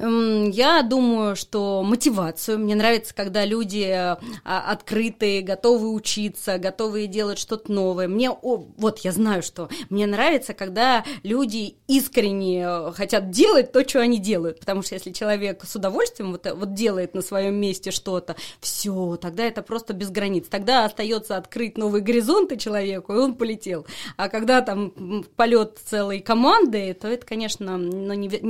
[SPEAKER 1] Я думаю, что мотивацию. Мне нравится, когда люди а, открытые, готовы учиться, готовы делать что-то новое. Мне, о, вот я знаю, что мне нравится, когда люди искренне э, хотят делать то, что они делают. Потому что если человек с удовольствием вот, э, вот делает на своем месте что-то, все, тогда это просто без границ. Тогда остается открыть новые горизонты человеку, и он полетел. А когда там полет целой команды, то это, конечно, ну, неве-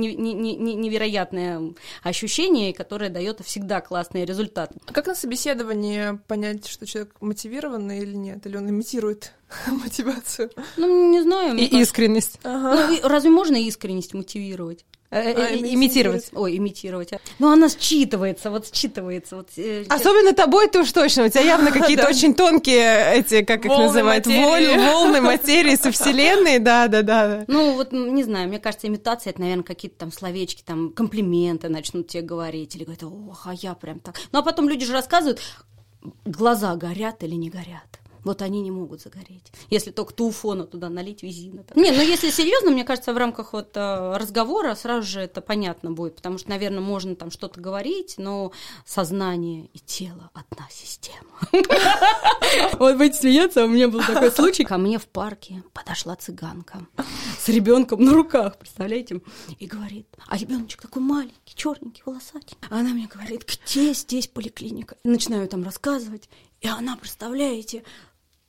[SPEAKER 1] невероятное ощущение, которое дает всегда классный результат.
[SPEAKER 2] А как на собеседовании понять, что человек мотивированный или нет? Или он имитирует мотивацию?
[SPEAKER 1] Ну, не знаю.
[SPEAKER 3] И
[SPEAKER 1] кажется-
[SPEAKER 3] искренность.
[SPEAKER 2] Ага.
[SPEAKER 1] Ну, разве можно искренность мотивировать?
[SPEAKER 3] Э, э,
[SPEAKER 2] А,
[SPEAKER 3] Имитировать.
[SPEAKER 1] Ой, имитировать. Ну, она считывается, вот считывается. Вот, э,
[SPEAKER 3] Особенно тобой ты уж точно. У тебя явно какие-то очень тонкие эти, как их называют, волны, волны материи со вселенной. Да, да, да.
[SPEAKER 1] Ну, вот, не знаю, мне кажется, имитация, это, наверное, какие-то там словечки, там, комплименты начнут тебе говорить, или говорят, ох, а я прям так. Ну, а потом люди же рассказывают, глаза горят или не горят. Вот они не могут загореть. Если только туфона туда налить визина. Не, ну если серьезно, мне кажется, в рамках вот э, разговора сразу же это понятно будет, потому что, наверное, можно там что-то говорить, но сознание и тело одна система. Вот будете смеяться, у меня был такой случай. Ко мне в парке подошла цыганка с ребенком на руках, представляете? И говорит, а ребеночек такой маленький, черненький, волосатый. Она мне говорит, где здесь поликлиника? Начинаю там рассказывать, и она, представляете,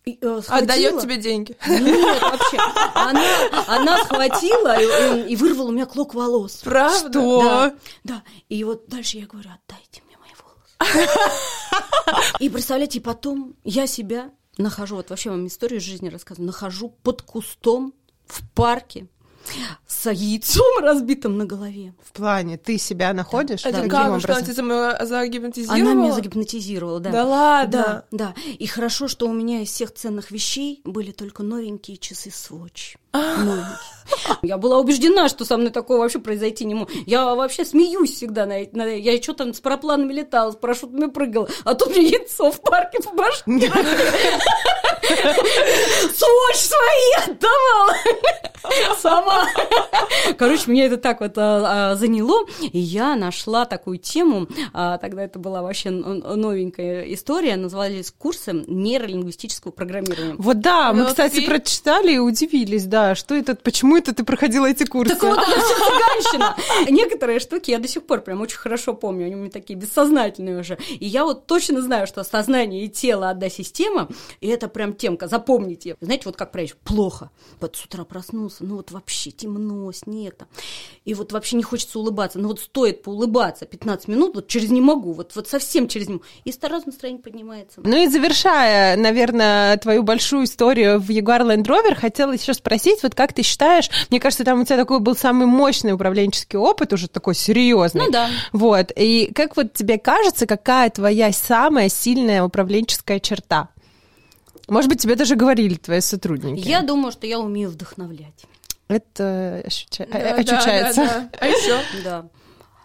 [SPEAKER 1] э,
[SPEAKER 2] Отдает тебе деньги.
[SPEAKER 1] Нет, вообще. Она, она схватила и, и вырвала у меня клок волос.
[SPEAKER 2] Правда?
[SPEAKER 3] Что?
[SPEAKER 1] Да, да. И вот дальше я говорю, отдайте мне мои волосы. И представляете, потом я себя нахожу, вот вообще вам историю из жизни рассказываю, нахожу под кустом в парке с яйцом разбитым на голове.
[SPEAKER 3] В плане, ты себя находишь?
[SPEAKER 2] Это
[SPEAKER 3] Каким
[SPEAKER 2] как? Что она
[SPEAKER 3] образом?
[SPEAKER 2] тебя загипнотизировала?
[SPEAKER 1] Она меня загипнотизировала, да.
[SPEAKER 2] Да ладно?
[SPEAKER 1] Да, да. И хорошо, что у меня из всех ценных вещей были только новенькие часы Swatch. Новенький. Я была убеждена, что со мной такое вообще произойти не может. Я вообще смеюсь всегда. На, на, я что там с парапланами летала, с парашютами прыгала, а тут мне яйцо в парке по башке. Сволочь свои отдавала. Сама. Короче, меня это так вот а, а, заняло, и я нашла такую тему, а, тогда это была вообще новенькая история, назывались курсы нейролингвистического программирования.
[SPEAKER 3] Вот да, мы, кстати, прочитали и удивились, да, что это, почему это ты проходила эти курсы?
[SPEAKER 1] Так вот, это все цыганщина. Некоторые штуки я до сих пор прям очень хорошо помню, они у меня такие бессознательные уже. И я вот точно знаю, что сознание и тело одна система, и это прям темка, запомните. Знаете, вот как правильно, плохо. Вот с утра проснулся, ну вот вообще темно, снег там. И вот вообще не хочется улыбаться. Ну вот стоит поулыбаться 15 минут, вот через не могу, вот, вот совсем через не могу. И сразу настроение поднимается.
[SPEAKER 3] Ну и завершая, наверное, твою большую историю в Jaguar Land Rover, хотела еще спросить, вот как ты считаешь, мне кажется, там у тебя такой был самый мощный управленческий опыт, уже такой серьезный.
[SPEAKER 1] Ну да.
[SPEAKER 3] Вот. И как вот тебе кажется, какая твоя самая сильная управленческая черта? Может быть, тебе даже говорили твои сотрудники.
[SPEAKER 1] Я думаю, что я умею вдохновлять.
[SPEAKER 3] Это ощуща... да, ощущается. Да, да,
[SPEAKER 2] да. А еще?
[SPEAKER 1] Да.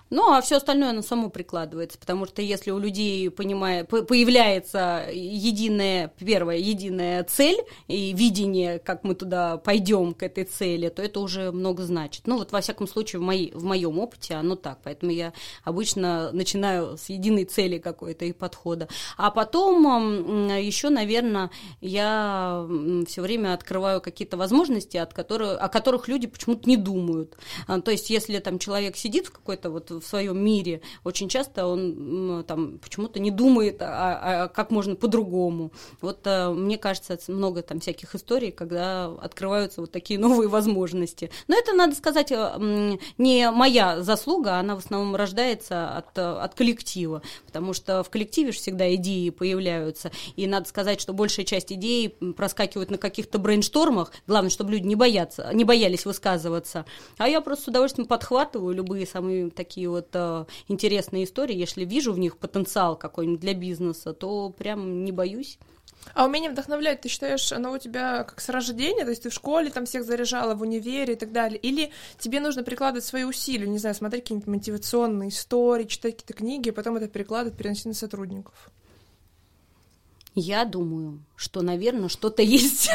[SPEAKER 1] Ну, а все остальное оно само прикладывается, потому что если у людей понимая, появляется единая, первая единая цель и видение, как мы туда пойдем к этой цели, то это уже много значит. Ну, вот во всяком случае, в, моей, в моем опыте оно так. Поэтому я обычно начинаю с единой цели какой-то и подхода. А потом еще, наверное, я все время открываю какие-то возможности, от которых, о которых люди почему-то не думают. А, то есть, если там человек сидит в какой-то вот в своем мире, очень часто он там почему-то не думает, а, а как можно по-другому. Вот а, мне кажется, много там всяких историй, когда открываются вот такие новые возможности. Но это, надо сказать, э, не моя заслуга, она в основном рождается от, от коллектива, потому что в коллективе же всегда идеи появляются, и надо сказать, что большая часть идей проскакивают на каких-то брейнштормах, главное, чтобы люди не боятся, не боялись высказываться, а я просто с удовольствием подхватываю любые самые такие вот э, интересные истории, если вижу в них потенциал какой-нибудь для бизнеса, то прям не боюсь.
[SPEAKER 2] А умение вдохновлять, ты считаешь, оно у тебя как с рождения? То есть ты в школе там всех заряжала, в универе и так далее? Или тебе нужно прикладывать свои усилия, не знаю, смотреть какие-нибудь мотивационные истории, читать какие-то книги, и потом это перекладывать, переносить на сотрудников?
[SPEAKER 1] Я думаю, что, наверное, что-то есть.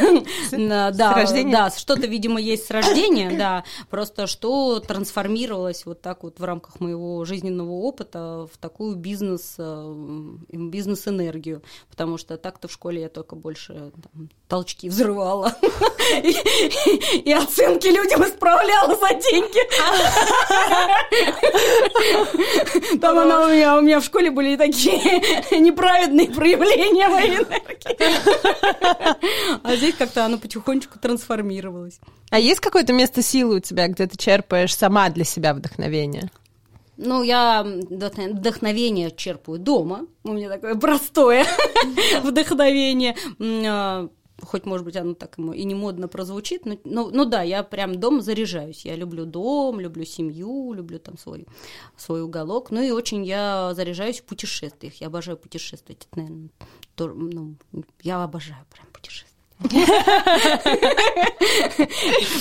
[SPEAKER 1] да, да, что-то, видимо, есть с рождения, да. Просто что трансформировалось вот так вот в рамках моего жизненного опыта в такую бизнес, э, бизнес-энергию. Потому что так-то в школе я только больше там, толчки взрывала. И оценки людям исправляла за деньги. Там она у меня, у меня в школе были такие неправедные проявления моей энергии. А здесь как-то оно потихонечку трансформировалось.
[SPEAKER 3] А есть какое-то место силы у тебя, где ты черпаешь сама для себя вдохновение?
[SPEAKER 1] Ну, я вдохновение черпаю дома. У меня такое простое вдохновение а, хоть, может быть, оно так ему и не модно прозвучит, но, но, но да, я прям дома заряжаюсь. Я люблю дом, люблю семью, люблю там свой, свой уголок. Ну и очень я заряжаюсь в путешествиях. Я обожаю путешествовать. Это, наверное, то, ну, я обожаю прям.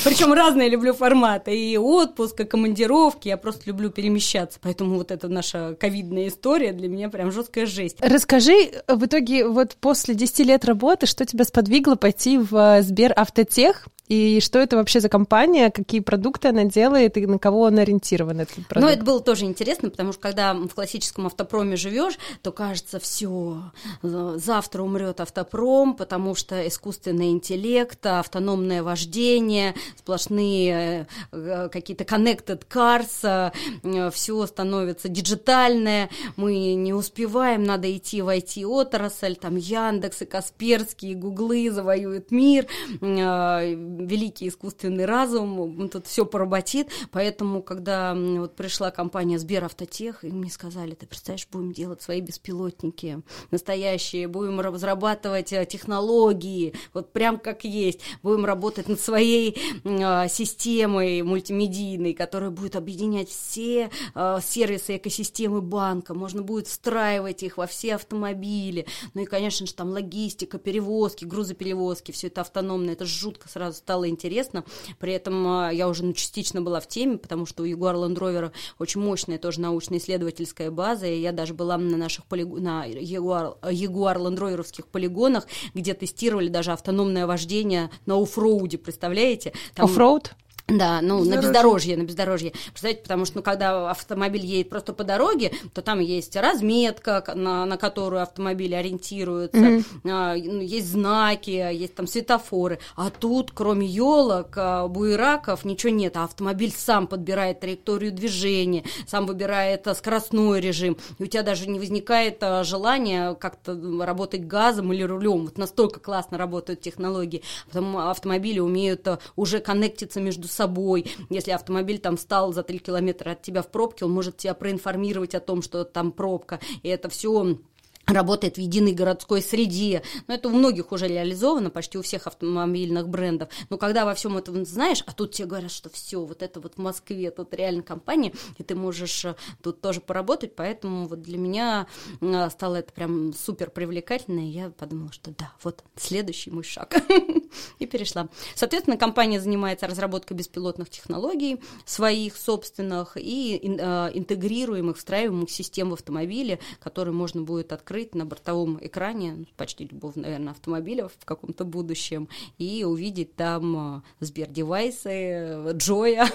[SPEAKER 1] Причем разные люблю форматы. И отпуск, и командировки. Я просто люблю перемещаться. Поэтому вот эта наша ковидная история для меня прям жесткая жесть.
[SPEAKER 3] Расскажи, в итоге, вот после 10 лет работы, что тебя сподвигло пойти в э, Сбер Автотех? И что это вообще за компания, какие продукты она делает и на кого он ориентирован этот продукт?
[SPEAKER 1] Ну, это было тоже интересно, потому что когда в классическом автопроме живешь, то кажется, все, завтра умрет автопром, потому что искусственный интеллект, автономное вождение, сплошные э, какие-то connected cars, э, все становится диджитальное, мы не успеваем, надо идти в IT-отрасль, там Яндекс и Касперский, и Гуглы завоюют мир, э, великий искусственный разум, тут все поработит, поэтому, когда вот пришла компания Сберавтотех, и мне сказали, ты представляешь, будем делать свои беспилотники настоящие, будем разрабатывать э, технологии, вот прям как есть, будем работать над своей э, системой мультимедийной, которая будет объединять все э, сервисы экосистемы банка, можно будет встраивать их во все автомобили, ну и, конечно же, там логистика, перевозки, грузоперевозки, все это автономно, это жутко сразу стало интересно. При этом я уже ну, частично была в теме, потому что у Jaguar Land Rover очень мощная тоже научно-исследовательская база, и я даже была на наших полиг... на Jaguar, Jaguar Land Rover'овских полигонах, где тестировали даже автономное вождение на оффроуде, представляете?
[SPEAKER 3] Там... Оффроуд?
[SPEAKER 1] Да, ну бездорожье. на бездорожье, на бездорожье. Представляете, потому что ну, когда автомобиль едет просто по дороге, то там есть разметка, на, на которую автомобили ориентируются, mm-hmm. есть знаки, есть там светофоры. А тут, кроме елок, а, буераков, ничего нет. А автомобиль сам подбирает траекторию движения, сам выбирает а, скоростной режим. И у тебя даже не возникает желания как-то работать газом или рулем. Вот настолько классно работают технологии. Потому автомобили умеют уже коннектиться между собой. Если автомобиль там встал за 3 километра от тебя в пробке, он может тебя проинформировать о том, что там пробка. И это все работает в единой городской среде. Но это у многих уже реализовано, почти у всех автомобильных брендов. Но когда во всем этом знаешь, а тут тебе говорят, что все, вот это вот в Москве, тут реально компания, и ты можешь э, тут тоже поработать, поэтому вот для меня э, стало это прям супер привлекательно, и я подумала, что да, вот следующий мой шаг. И перешла. Соответственно, компания занимается разработкой беспилотных технологий, своих собственных, и э, интегрируемых, встраиваемых систем в автомобиле, которые можно будет открыть открыть на бортовом экране ну, почти любого, наверное, автомобиля в каком-то будущем и увидеть там э, Сбер-девайсы, Джоя,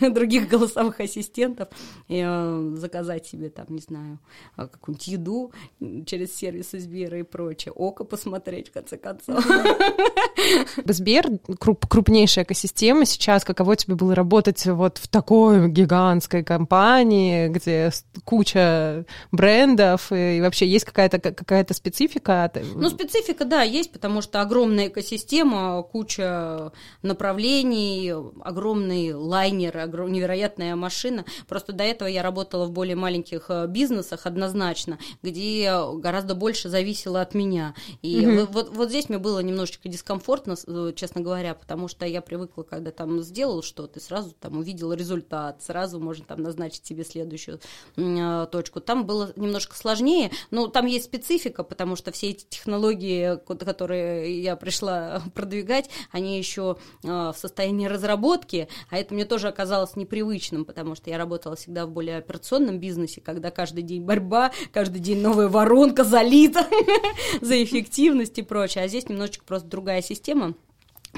[SPEAKER 1] других голосовых ассистентов, и э, заказать себе там, не знаю, э, какую-нибудь еду через сервисы Сбера и прочее, око посмотреть, в конце концов.
[SPEAKER 3] Сбер круп, крупнейшая экосистема сейчас. Каково тебе было работать вот в такой гигантской компании, где куча брендов и вообще есть какая-то какая специфика?
[SPEAKER 1] Ну, специфика, да, есть, потому что огромная экосистема, куча направлений, огромный лайнер, огром... невероятная машина. Просто до этого я работала в более маленьких э, бизнесах однозначно, где гораздо больше зависело от меня. И угу. вот, вот, вот здесь мне было немножечко дискомфортно, э, честно говоря, потому что я привыкла, когда там сделал что-то, сразу там увидела результат, сразу можно там назначить себе следующую э, точку. Там было немножко сложнее, ну, там есть специфика, потому что все эти технологии, которые я пришла продвигать, они еще а, в состоянии разработки, а это мне тоже оказалось непривычным, потому что я работала всегда в более операционном бизнесе, когда каждый день борьба, каждый день новая воронка залита за эффективность и прочее. А здесь немножечко просто другая система.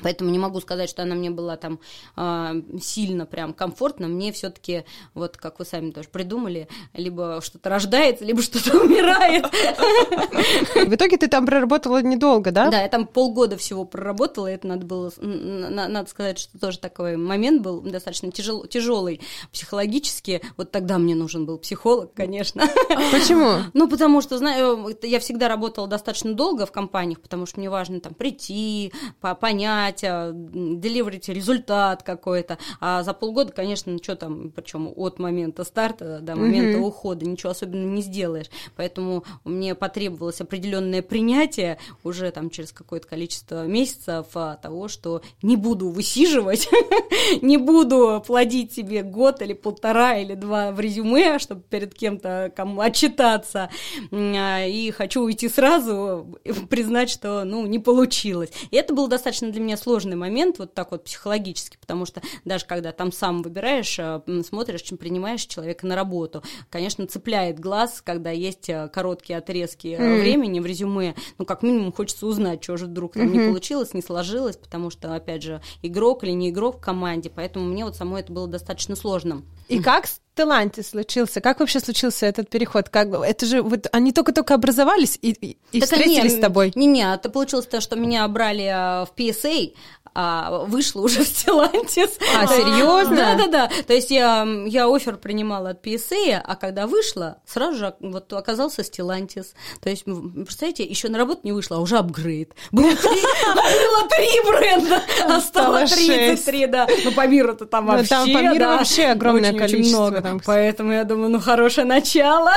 [SPEAKER 1] Поэтому не могу сказать, что она мне была там э, сильно прям комфортно. Мне все-таки, вот как вы сами тоже придумали, либо что-то рождается, либо что-то умирает.
[SPEAKER 3] В итоге ты там проработала недолго, да?
[SPEAKER 1] Да, я там полгода всего проработала. Это надо было, надо сказать, что тоже такой момент был достаточно тяжел, тяжелый психологически. Вот тогда мне нужен был психолог, конечно.
[SPEAKER 3] Почему?
[SPEAKER 1] Ну, потому что, знаю, я всегда работала достаточно долго в компаниях, потому что мне важно там прийти, понять, а, деливерить результат какой-то. А за полгода, конечно, что там, причем от момента старта до момента mm-hmm. ухода, ничего особенно не сделаешь. Поэтому мне потребовалось определенное принятие уже там через какое-то количество месяцев а, того, что не буду высиживать, не буду плодить себе год или полтора или два в резюме, чтобы перед кем-то кому отчитаться, а, и хочу уйти сразу, признать, что, ну, не получилось. И это было достаточно для меня меня сложный момент, вот так вот психологически, потому что даже когда там сам выбираешь, э, смотришь, чем принимаешь человека на работу, конечно, цепляет глаз, когда есть э, короткие отрезки mm. времени в резюме, ну, как минимум, хочется узнать, что же вдруг там mm-hmm. не получилось, не сложилось, потому что, опять же, игрок или не игрок в команде, поэтому мне вот самой это было достаточно сложно.
[SPEAKER 3] И как Таланте случился? Как вообще случился этот переход? Как это же вот они только-только образовались и, и, и встретились не, с тобой?
[SPEAKER 1] Не-не, это получилось то, что меня брали а, в PSA, а вышла уже в Стилантис.
[SPEAKER 3] А, серьезно?
[SPEAKER 1] Да, да, да. То есть я, я офер принимала от PSA, а когда вышла, сразу же вот оказался Стилантис. То есть, представляете, еще на работу не вышла, а уже апгрейд. Было три, было три бренда, а стало 33, да. Ну, по миру-то там вообще,
[SPEAKER 3] Там по миру вообще огромное
[SPEAKER 1] очень много. Поэтому я думаю, ну, хорошее начало.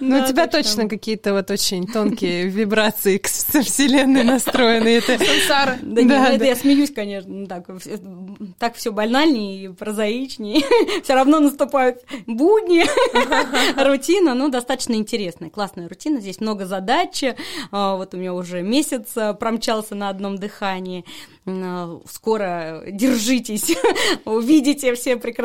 [SPEAKER 3] Ну, у тебя точно какие-то вот очень тонкие вибрации со Вселенной настроены.
[SPEAKER 1] Сансара. Да нет, я смеюсь, конечно. Так, так все банальнее и прозаичнее. Все равно наступают будни, рутина, ну, достаточно интересная, классная рутина. Здесь много задач. А, вот у меня уже месяц промчался на одном дыхании. А, скоро держитесь, увидите все прекрасные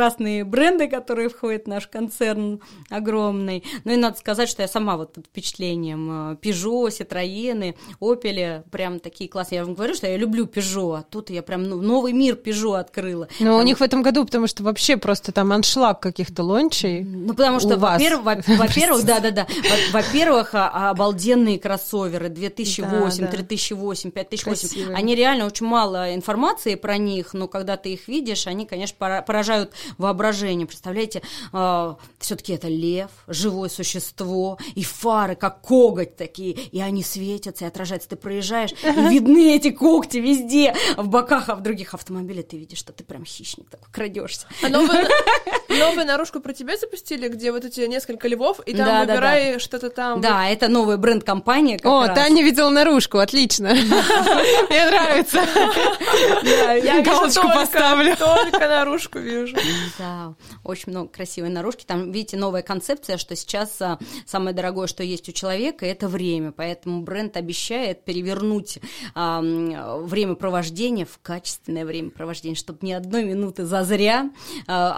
[SPEAKER 1] бренды, которые входят в наш концерн огромный. Ну и надо сказать, что я сама вот под впечатлением а, Peugeot, Citroёn, Opel, прям такие классные. Я вам говорю, что я люблю Peugeot, а тут я прям ну, новый мир Peugeot открыла.
[SPEAKER 3] Но там... у них в этом году, потому что вообще просто там аншлаг каких-то лончей.
[SPEAKER 1] Ну потому что, во-первых, во-первых, да-да-да, во-первых, обалденные кроссоверы 2008, 3008, 5008, они реально очень мало информации про них, но когда ты их видишь, они, конечно, поражают воображение. Представляете, э, а, все-таки это лев, живое существо, и фары, как коготь такие, и они светятся и отражаются. Ты проезжаешь, и видны эти когти везде, в боках, а в других автомобилях ты видишь, что ты прям хищник такой, крадешься.
[SPEAKER 2] А новую, новую наружку про тебя запустили, где вот эти несколько львов, и там да, выбирай да, да. что-то там.
[SPEAKER 1] Да, это новая бренд-компания.
[SPEAKER 3] О, раз. Таня видела наружку, отлично. Мне нравится.
[SPEAKER 2] Я галочку поставлю. Только наружку вижу.
[SPEAKER 1] Да, очень много красивой наружки. Там, видите, новая концепция, что сейчас а, самое дорогое, что есть у человека, это время. Поэтому бренд обещает перевернуть времяпровождение в качественное времяпровождение, чтобы ни одной минуты зазря, а,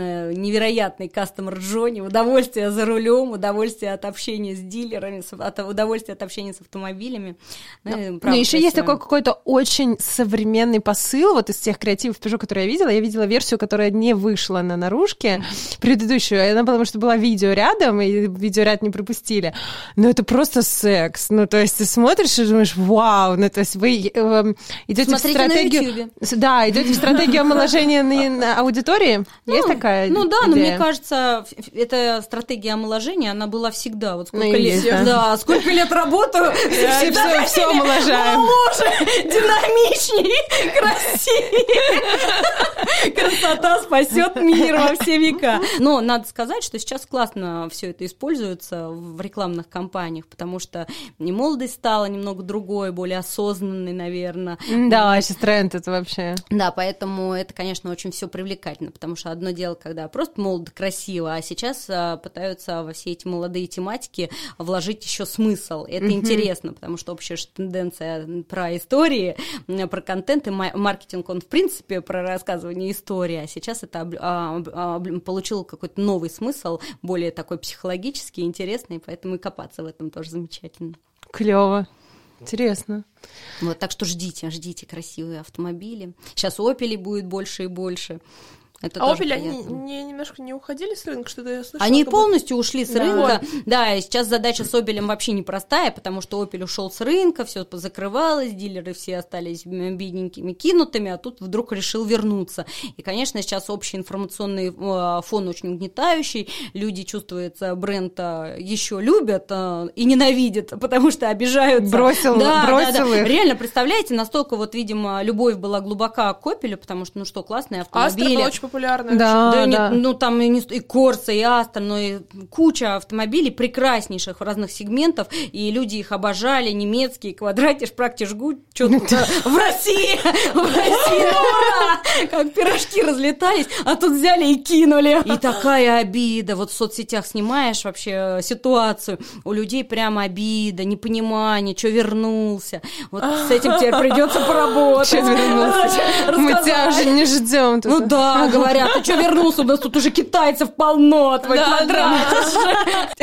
[SPEAKER 1] абсолютно невероятный кастомер Джонни, удовольствие за рулем, удовольствие от общения с дилерами, от удовольствие от общения с автомобилями.
[SPEAKER 3] Ну, Но еще есть такой какой-то очень современный посыл вот из тех креативов Peugeot, которые я видела. Я видела версию, которая не вышла на наружке, предыдущую. Она потому что была видео рядом, и видеоряд не пропустили. Но это просто секс. Ну, то есть ты смотришь и думаешь, вау, ну, то есть вы э, идете в стратегию... Да, идете в стратегию омоложения на аудитории. Ну, есть такая
[SPEAKER 1] Ну да, но мне кажется, эта стратегия омоложения, она была всегда. Вот сколько лет, да, сколько лет работаю,
[SPEAKER 3] все омоложаем.
[SPEAKER 1] Моложе, динамичнее, красивее. Красота спасет мир во все века. Но надо сказать, что сейчас классно все это используется в рекламных кампаниях, потому что не молодость стала немного другой, более осознанной, наверное.
[SPEAKER 3] Да, сейчас тренд это вообще.
[SPEAKER 1] Да, поэтому это, конечно, очень все привлекательно, потому что одно дело, когда просто молодо, красиво, а сейчас а, пытаются во все эти молодые тематики вложить еще смысл. Это mm-hmm. интересно, потому что общая тенденция про истории, про контент и маркетинг, он в принципе про рассказывание истории, а сейчас это а, а, получило какой-то новый смысл, более такой психологический, интересный, поэтому и копаться в этом тоже замечательно.
[SPEAKER 3] Клево. Интересно.
[SPEAKER 1] Вот, так что ждите, ждите красивые автомобили. Сейчас опели будет больше и больше.
[SPEAKER 2] Это а Opel, они не, немножко не уходили с рынка, что-то я слышала?
[SPEAKER 1] Они полностью бы... ушли с да. рынка, да, и сейчас задача с Opel вообще непростая, потому что Opel ушел с рынка, все закрывалось, дилеры все остались бедненькими, кинутыми, а тут вдруг решил вернуться. И, конечно, сейчас общий информационный э, фон очень угнетающий, люди, чувствуется, бренд еще любят э, и ненавидят, потому что обижаются.
[SPEAKER 3] Бросил, да, бросил да, да.
[SPEAKER 1] их. Реально, представляете, настолько вот, видимо, любовь была глубока к Opel, потому что, ну что, классные автомобили
[SPEAKER 2] популярная.
[SPEAKER 1] Да, да, да. ну там и, не, и Корса, и Астон, но и куча автомобилей прекраснейших разных сегментов, и люди их обожали, немецкие, квадратиш, практиш, жгут, что-то в России, в России, ура! Как пирожки разлетались, а тут взяли и кинули. И такая обида, вот в соцсетях снимаешь вообще ситуацию, у людей прямо обида, непонимание, что вернулся, вот с этим теперь придется поработать.
[SPEAKER 3] Мы тебя уже не ждем.
[SPEAKER 1] Ну да, говорят, ты что вернулся, у нас тут уже китайцев полно, твой квадрат.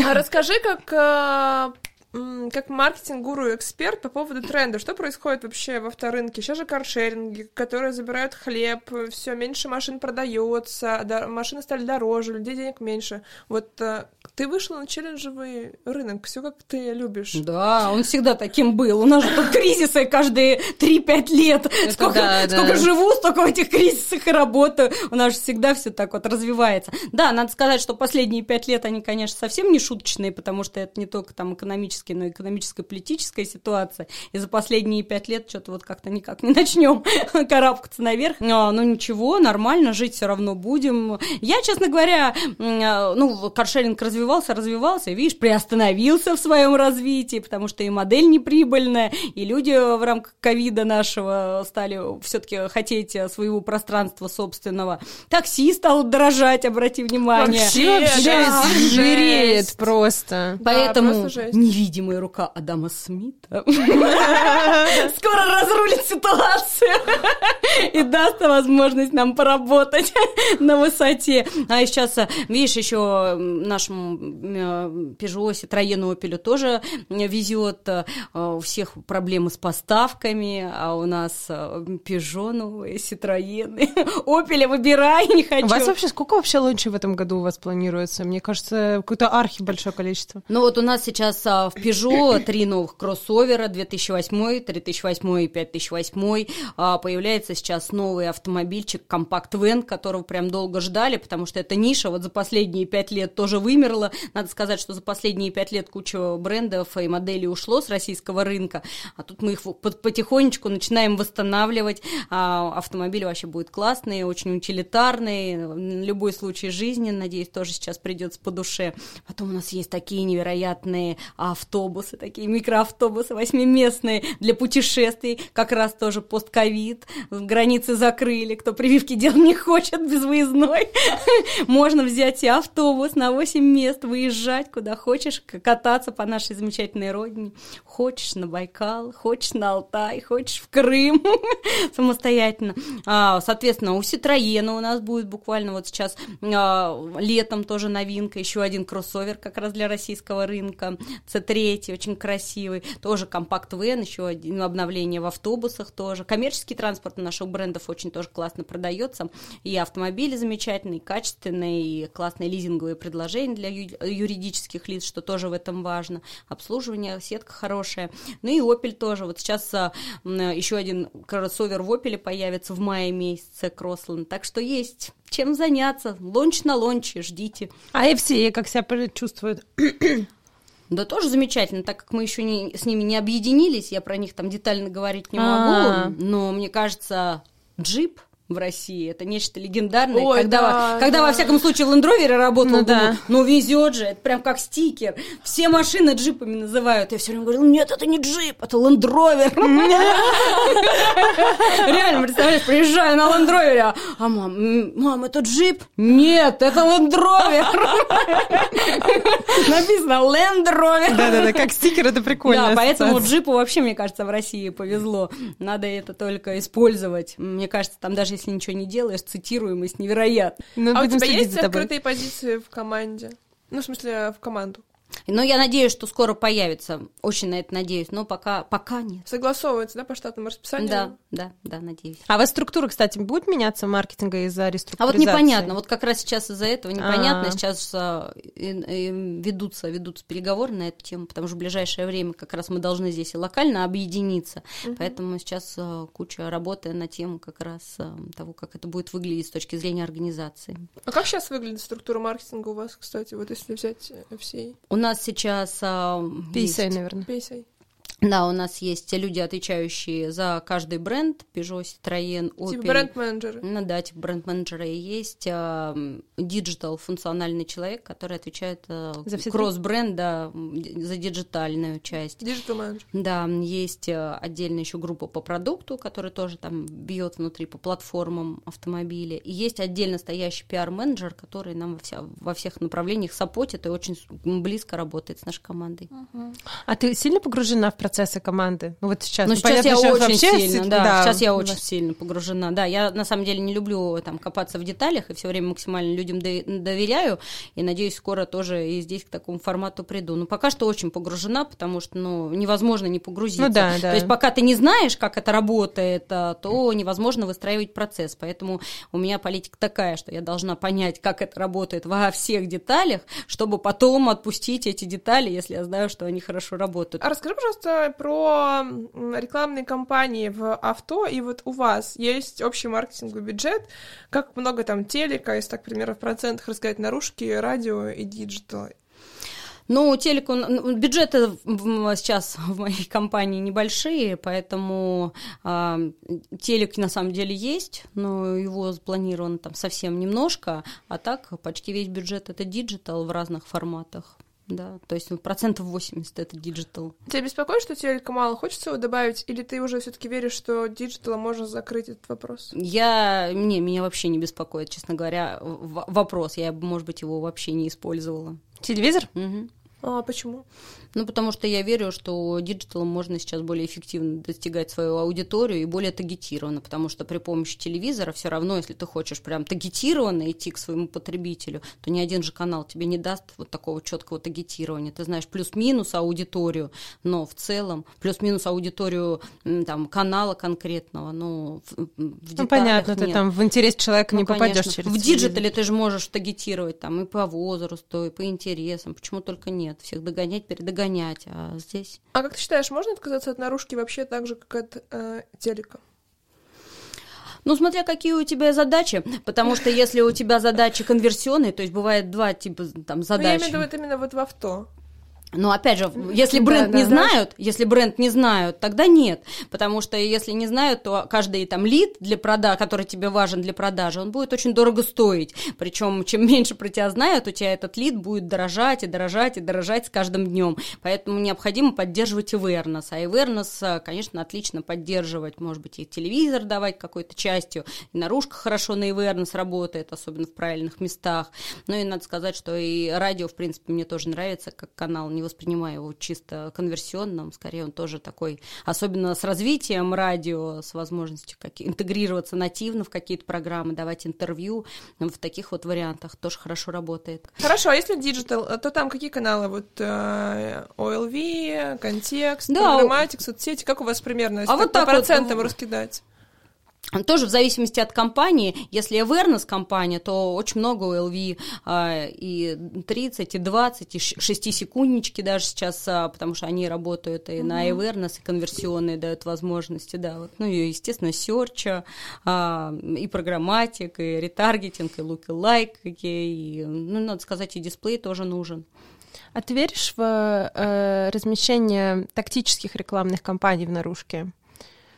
[SPEAKER 2] А расскажи, как э, как маркетинг-гуру эксперт по поводу тренда. Что происходит вообще в авторынке? Сейчас же каршеринги, которые забирают хлеб, все меньше машин продается, машины стали дороже, людей денег меньше. Вот э, ты вышла на челленджевый рынок, все как ты любишь.
[SPEAKER 1] Да, он всегда таким был. У нас же тут кризисы каждые 3-5 лет. Это сколько, да, сколько да. живу, столько в этих кризисах и работаю. У нас же всегда все так вот развивается. Да, надо сказать, что последние 5 лет они, конечно, совсем не шуточные, потому что это не только там экономически экономической, но экономическая политическая ситуация. И за последние пять лет что-то вот как-то никак не начнем карабкаться наверх. А, ну ничего, нормально, жить все равно будем. Я, честно говоря, а, ну, каршеринг развивался, развивался, видишь, приостановился в своем развитии, потому что и модель неприбыльная, и люди в рамках ковида нашего стали все-таки хотеть своего пространства собственного. Такси стало дорожать, обрати внимание.
[SPEAKER 3] Вообще, вообще
[SPEAKER 1] Да.
[SPEAKER 3] жиреет просто.
[SPEAKER 1] Поэтому
[SPEAKER 2] просто жесть.
[SPEAKER 1] Невидимая рука Адама Смита скоро разрулит ситуацию и даст возможность нам поработать на высоте. А сейчас, э, видишь, еще нашему э, Peugeot, Citroёn, Opel тоже везет э, у всех проблемы с поставками, а у нас э, Peugeot новые, Citroёn, Opel выбирай, не хочу.
[SPEAKER 3] У вас вообще сколько вообще лончей в этом году у вас планируется? Мне кажется, какое-то архи большое количество.
[SPEAKER 1] Ну вот у нас сейчас а, в Peugeot три новых кроссовера 2008, 3008 и 5008. А, появляется сейчас новый автомобильчик компакт Вен, которого прям долго ждали, потому что эта ниша вот за последние пять лет тоже вымерла. Надо сказать, что за последние пять лет куча брендов и моделей ушло с российского рынка, а тут мы их потихонечку начинаем восстанавливать. А, автомобиль вообще будет классный, очень утилитарный, любой случай жизни, надеюсь, тоже сейчас придется по душе. Потом у нас есть такие невероятные автобусы, такие микроавтобусы восьмиместные для путешествий, как раз тоже постковид, границы закрыли, кто прививки делать не хочет без выездной, можно взять и автобус на 8 мест, выезжать куда хочешь, кататься по нашей замечательной родине. Хочешь на Байкал, хочешь на Алтай, хочешь в Крым, самостоятельно. А, соответственно, у Ситроена у нас будет буквально вот сейчас а, летом тоже новинка, еще один кроссовер как раз для российского рынка, C3, очень красивый, тоже компакт вен, еще один обновление в автобусах тоже. Коммерческий транспорт у наших брендов очень тоже классно продается, и автомобили замечательные, качественные, и классные лизинговые предложения для юридических лиц, что тоже в этом важно. Обслуживание, сетка хорошая. Ну и Opel тоже. Вот сейчас а, еще один кроссовер в Opel появится в мае месяце, Кроссленд. Так что есть чем заняться. Лонч на лонче, ждите.
[SPEAKER 3] А FCA как себя чувствует?
[SPEAKER 1] Да тоже замечательно, так как мы еще не, с ними не объединились, я про них там детально говорить не могу, но мне кажется, джип в России это нечто легендарное.
[SPEAKER 2] Ой,
[SPEAKER 1] когда
[SPEAKER 2] да,
[SPEAKER 1] когда
[SPEAKER 2] да.
[SPEAKER 1] во всяком случае в Rover работал,
[SPEAKER 3] Ну да.
[SPEAKER 1] ну везет же, это прям как стикер. Все машины джипами называют. Я все время говорила, нет, это не джип, это Rover. Реально, представляешь, приезжаю на Land Rover, а мам, мам, это джип? Нет, это Rover. Написано Rover.
[SPEAKER 3] Да-да-да, как стикер, это прикольно.
[SPEAKER 1] Да, поэтому джипу вообще, мне кажется, в России повезло. Надо это только использовать. Мне кажется, там даже если ничего не делаешь, цитируемость невероятна.
[SPEAKER 3] Ну,
[SPEAKER 2] а у тебя есть открытые позиции в команде? Ну, в смысле, в команду.
[SPEAKER 1] Но я надеюсь, что скоро появится. Очень на это надеюсь. Но пока, пока нет.
[SPEAKER 2] Согласовывается, да, по штатному расписанию?
[SPEAKER 1] Да, да, да, надеюсь.
[SPEAKER 3] А у вас структура, кстати, будет меняться маркетинга из-за
[SPEAKER 1] А
[SPEAKER 3] реструктуризации?
[SPEAKER 1] вот непонятно, вот как раз сейчас из-за этого непонятно,
[SPEAKER 3] А.
[SPEAKER 1] сейчас а, и- и ведутся, ведутся переговоры на эту тему, потому что в ближайшее время как раз мы должны здесь и локально объединиться, поэтому сейчас а, куча работы на тему как раз а, того, как это будет выглядеть с точки зрения организации.
[SPEAKER 2] А как сейчас выглядит структура маркетинга у вас, кстати, вот если взять э, всей
[SPEAKER 1] У нас сейчас а, есть-
[SPEAKER 3] наверное.
[SPEAKER 2] PSA?
[SPEAKER 1] Да, у нас есть люди, отвечающие за каждый бренд, Peugeot, Citroёn, Opel.
[SPEAKER 2] Типа бренд-менеджеры.
[SPEAKER 1] Ну да, типа бренд-менеджера и есть а, digital функциональный человек, который отвечает а,
[SPEAKER 3] За
[SPEAKER 1] кросс-бренда м, за digital ьную часть.
[SPEAKER 2] Digital менеджер.
[SPEAKER 1] Да, есть а, отдельно еще группа по продукту, которая тоже там бьет внутри по платформам автомобиля. И есть отдельно стоящий пиар-менеджер, который нам во, вся- во всех направлениях support ит и очень близко работает с нашей командой.
[SPEAKER 3] А ты сильно погружена в процессы команды? Ну вот сейчас.
[SPEAKER 1] Ну,
[SPEAKER 3] ну,
[SPEAKER 1] сейчас
[SPEAKER 3] понятно,
[SPEAKER 1] я очень
[SPEAKER 3] вообще
[SPEAKER 1] сильно,
[SPEAKER 3] с-
[SPEAKER 1] да, сейчас я очень
[SPEAKER 3] вас-
[SPEAKER 1] сильно погружена. Да, я на самом деле не люблю там копаться в деталях и все время максимально людям до- доверяю и надеюсь скоро тоже и здесь к такому формату приду. Но пока что очень погружена, потому что ну невозможно не погрузиться.
[SPEAKER 3] Ну да, да.
[SPEAKER 1] То есть пока ты не знаешь, как это работает, а, то невозможно выстраивать процесс. Поэтому у меня политика такая, что я должна понять, как это работает во всех деталях, чтобы потом отпустить эти детали, если я знаю, что они хорошо работают.
[SPEAKER 2] А расскажи, пожалуйста, про рекламные кампании в авто. И вот у вас есть общий маркетинговый бюджет. Как много там телека, если так, примерно, в процентах рассказать, наружки, радио и digital?
[SPEAKER 1] Ну, телек, он, бюджеты сейчас в моей компании небольшие, поэтому э, телек на самом деле есть, но его запланировано там совсем немножко, а так почти весь бюджет это digital в разных форматах. Да, то есть ну, процентов 80 это digital.
[SPEAKER 2] Тебя беспокоит, что телека мало? Хочется его добавить? Или ты уже все таки веришь, что digital ом можно закрыть этот вопрос?
[SPEAKER 1] Я... Не, меня вообще не беспокоит, честно говоря, вопрос. Я, может быть, его вообще не использовала.
[SPEAKER 3] Телевизор?
[SPEAKER 1] Угу.
[SPEAKER 2] А почему?
[SPEAKER 1] Ну, потому что я верю, что digital ом можно сейчас более эффективно достигать свою аудиторию и более таргетированно, потому что при помощи телевизора все равно, если ты хочешь прям таргетированно идти к своему потребителю, то ни один же канал тебе не даст вот такого четкого таргетирования. Ты знаешь плюс-минус аудиторию, но в целом плюс-минус аудиторию там канала конкретного, но в, в
[SPEAKER 3] Ну, понятно,
[SPEAKER 1] нет.
[SPEAKER 3] ты там в интерес человека ну, не попадешь через
[SPEAKER 1] В digital е ты же можешь таргетировать там и по возрасту, и по интересам, почему только нет, всех догонять, передогонять гонять, а здесь...
[SPEAKER 2] А как ты считаешь, можно отказаться от наружки вообще так же, как от э, телека?
[SPEAKER 1] Ну, смотря какие у тебя задачи, потому что если у тебя задачи конверсионные, то есть бывает два типа там задач. Ну, я
[SPEAKER 2] имею в виду вот именно вот в авто.
[SPEAKER 1] Но опять же, если бренд да, не да, знают, да. если бренд не знают, тогда нет, потому что если не знают, то каждый там лид для продаж, который тебе важен для продажи, он будет очень дорого стоить. Причем чем меньше про тебя знают, у тебя этот лид будет дорожать и дорожать и дорожать с каждым днем. Поэтому необходимо поддерживать awareness. А awareness, конечно, отлично поддерживать, может быть, и телевизор давать какой-то частью, и наружка хорошо на awareness работает, особенно в правильных местах. Ну и надо сказать, что и радио, в принципе, мне тоже нравится как канал не воспринимаю его чисто конверсионным, скорее он тоже такой, особенно с развитием радио, с возможностью как, интегрироваться нативно в какие-то программы, давать интервью, в таких вот вариантах тоже хорошо работает.
[SPEAKER 2] Хорошо, а если digital, то там какие каналы? Вот э, OLV, контекст, да, programmatic, соцсети, как у вас примерно? Если а вот так по процентам вот, раскидать?
[SPEAKER 1] Тоже в зависимости от компании, если awareness компания, то очень много LV а, и 30, и 20, и 6 секунднички даже сейчас, а, потому что они работают и на awareness, и конверсионные дают возможности, да, вот, ну и, естественно, search, а, и программатик, и ретаргетинг, и lookalike, и, ну, надо сказать, и дисплей тоже нужен.
[SPEAKER 3] А ты веришь в э, размещение тактических рекламных кампаний в наружке?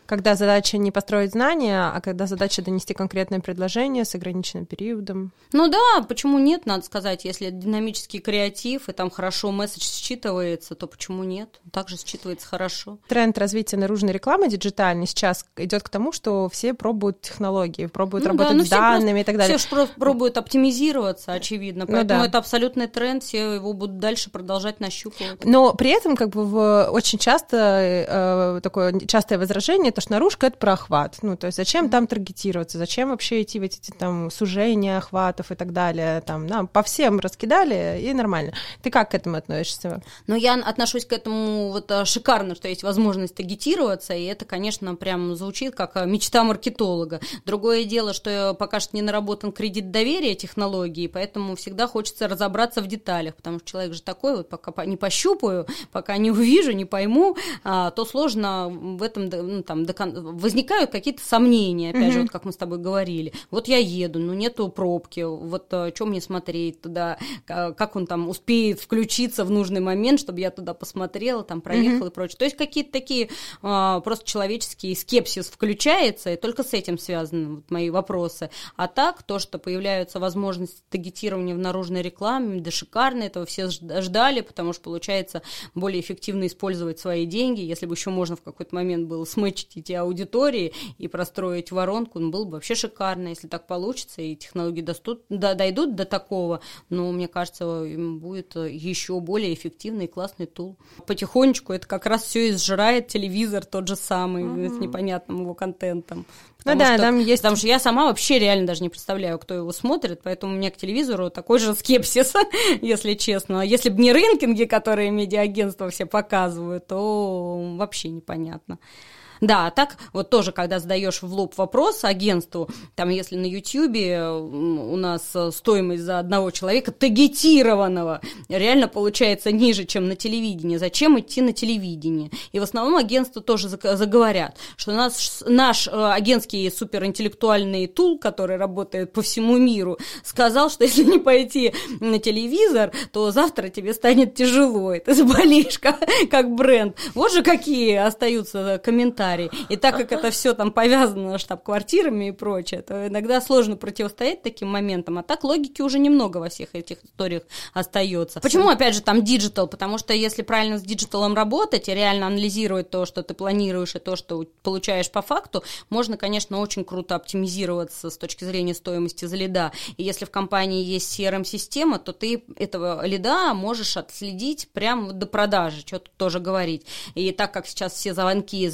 [SPEAKER 3] Когда задача не построить знания, а когда задача донести конкретное предложение с ограниченным периодом.
[SPEAKER 1] Ну да, почему нет, надо сказать, если динамический креатив, и там хорошо месседж считывается, то почему нет? Также считывается хорошо.
[SPEAKER 3] Тренд развития наружной рекламы диджитальной сейчас идет к тому, что все пробуют технологии, пробуют ну, работать да, ну, с данными просто, и так далее.
[SPEAKER 1] Все пробуют оптимизироваться, очевидно, ну поэтому ну, да. это абсолютный тренд, все его будут дальше продолжать нащупывать.
[SPEAKER 3] Но при этом как бы в, очень часто э, такое частое возражение, то, что наружка — это про охват. Ну, то есть зачем там таргетироваться, зачем вообще идти в эти там сужения охватов и так далее. Там, нам по всем раскидали, и нормально. Ты как к этому относишься?
[SPEAKER 1] Ну, я отношусь к этому вот э, шикарно, что есть возможность таргетироваться, и это, конечно, прям звучит как э, мечта маркетолога. Другое дело, что пока что не наработан кредит доверия технологии, поэтому всегда хочется разобраться в деталях, потому что человек же такой, вот пока не пощупаю, пока не увижу, не пойму, а, то сложно в этом ну, там, до, возникают какие-то сомнения, опять mm-hmm. же, вот как мы с тобой говорили. Вот я еду, ну нету пробки, вот э, что мне смотреть туда, как он там успеет включиться в нужный момент, чтобы я туда посмотрела, там проехала mm-hmm. и прочее. То есть какие-то такие а, просто человеческие скепсис включается, и только с этим связаны вот мои вопросы. А так, то, что появляются возможности таргетирования в наружной рекламе, да шикарно, этого все ждали, потому что получается более эффективно использовать свои деньги, если бы еще можно в какой-то момент было смычить эти аудитории и простроить воронку, ну, было бы вообще шикарно, если так получится, и технологии достут, да, дойдут до такого, но мне кажется, им будет еще более эффективный и классный тул. Потихонечку это как раз все изжирает телевизор тот же самый, mm-hmm. с непонятным его контентом.
[SPEAKER 3] Ну да, что, там есть...
[SPEAKER 1] Потому что я сама вообще реально даже не представляю, кто его смотрит, поэтому у меня к телевизору такой же скепсис, если честно. Если бы не рынкинги, которые медиаагентства все показывают, то вообще непонятно. Да, а так вот тоже, когда задаешь в лоб вопрос агентству, там, если на Ютьюбе у нас стоимость за одного человека таргетированного реально получается ниже, чем на телевидении. Зачем идти на телевидение? И в основном агентства тоже заговорят, что нас, наш э, агентский суперинтеллектуальный тул, который работает по всему миру, сказал, что если не пойти на телевизор, то завтра тебе станет тяжело, и ты заболеешь как, как бренд. Вот же какие остаются комментарии. И так как это все там повязано штаб-квартирами и прочее, то иногда сложно противостоять таким моментам, а так логики уже немного во всех этих историях остается. Почему, опять же, там digital? Потому что если правильно с digital ом работать и реально анализировать то, что ты планируешь, и то, что получаешь по факту, можно, конечно, очень круто оптимизироваться с точки зрения стоимости за лида. И если в компании есть CRM-система, то ты этого лида можешь отследить прямо до продажи, что тут тоже говорить. И так как сейчас все звонки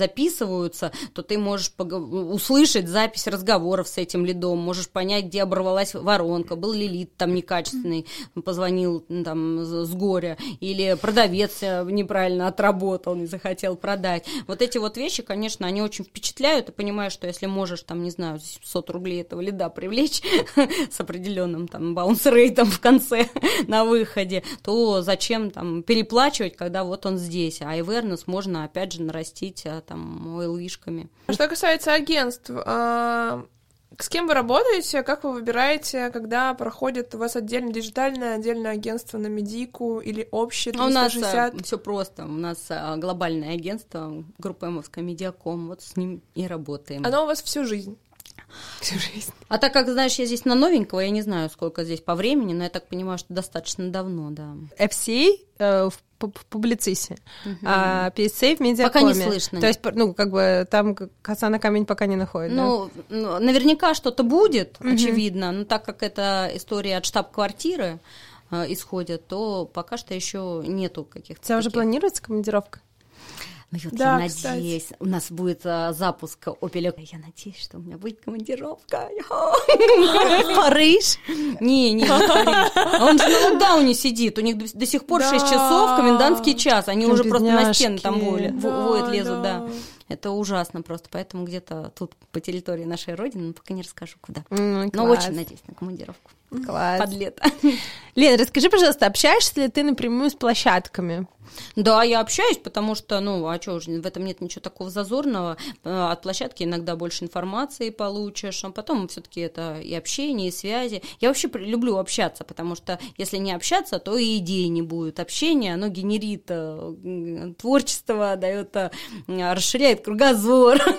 [SPEAKER 1] записываются, то ты можешь услышать запись разговоров с этим лидом, можешь понять, где оборвалась воронка, был ли лид там некачественный, позвонил там с горя, или продавец неправильно отработал, не захотел продать. Вот эти вот вещи, конечно, они очень впечатляют, и понимаешь, что если можешь, там, не знаю, 700 рублей этого лида привлечь с определенным там баунс-рейтом в конце на выходе, то зачем там переплачивать, когда вот он здесь, а awareness можно, опять же, нарастить а, там oil-вишками.
[SPEAKER 2] Что касается агентств, а, с кем вы работаете, как вы выбираете, когда проходит у вас отдельно диджитальное, отдельное агентство на медику или общее 360?
[SPEAKER 1] А у нас все просто. У нас а, глобальное агентство, группа Эмовская Медиаком, вот с ним и работаем.
[SPEAKER 2] Оно у вас всю жизнь?
[SPEAKER 1] Всю жизнь. А так как, знаешь, я здесь на новенького, я не знаю, сколько здесь по времени, но я так понимаю, что достаточно давно, да.
[SPEAKER 3] FCA э, в в публицисе, угу. а PSA в медиакоме.
[SPEAKER 1] Пока не слышно.
[SPEAKER 3] То есть, ну, как бы там коса на камень пока не находит,
[SPEAKER 1] ну, да? ну наверняка что-то будет, угу. очевидно, но так как это история от штаб-квартиры э, исходит, то пока что еще нету каких-то.
[SPEAKER 3] У тебя уже планируется командировка?
[SPEAKER 1] Ну, вот да, я кстати. надеюсь, у нас будет а, запуск Opel. Я надеюсь, что у меня будет командировка.
[SPEAKER 3] Париж?
[SPEAKER 1] Не, не, Париж. Он же на локдауне сидит. У них до сих пор 6 часов, комендантский час. Они уже просто на стены там воют, лезут, да. Это ужасно просто, поэтому где-то тут по территории нашей родины, но пока не расскажу куда. Mm, но очень надеюсь на командировку.
[SPEAKER 3] Класс.
[SPEAKER 1] Под лето.
[SPEAKER 3] Лен, расскажи, пожалуйста, общаешься ли ты напрямую с площадками?
[SPEAKER 1] Да, я общаюсь, потому что, ну, а что в этом нет ничего такого зазорного. Э, от площадки иногда больше информации получишь, а потом все таки это и общение, и связи. Я вообще люблю общаться, потому что если не общаться, то и идеи не будет. Общение, оно генерит э, творчество, дает, э, расширяет кругозор.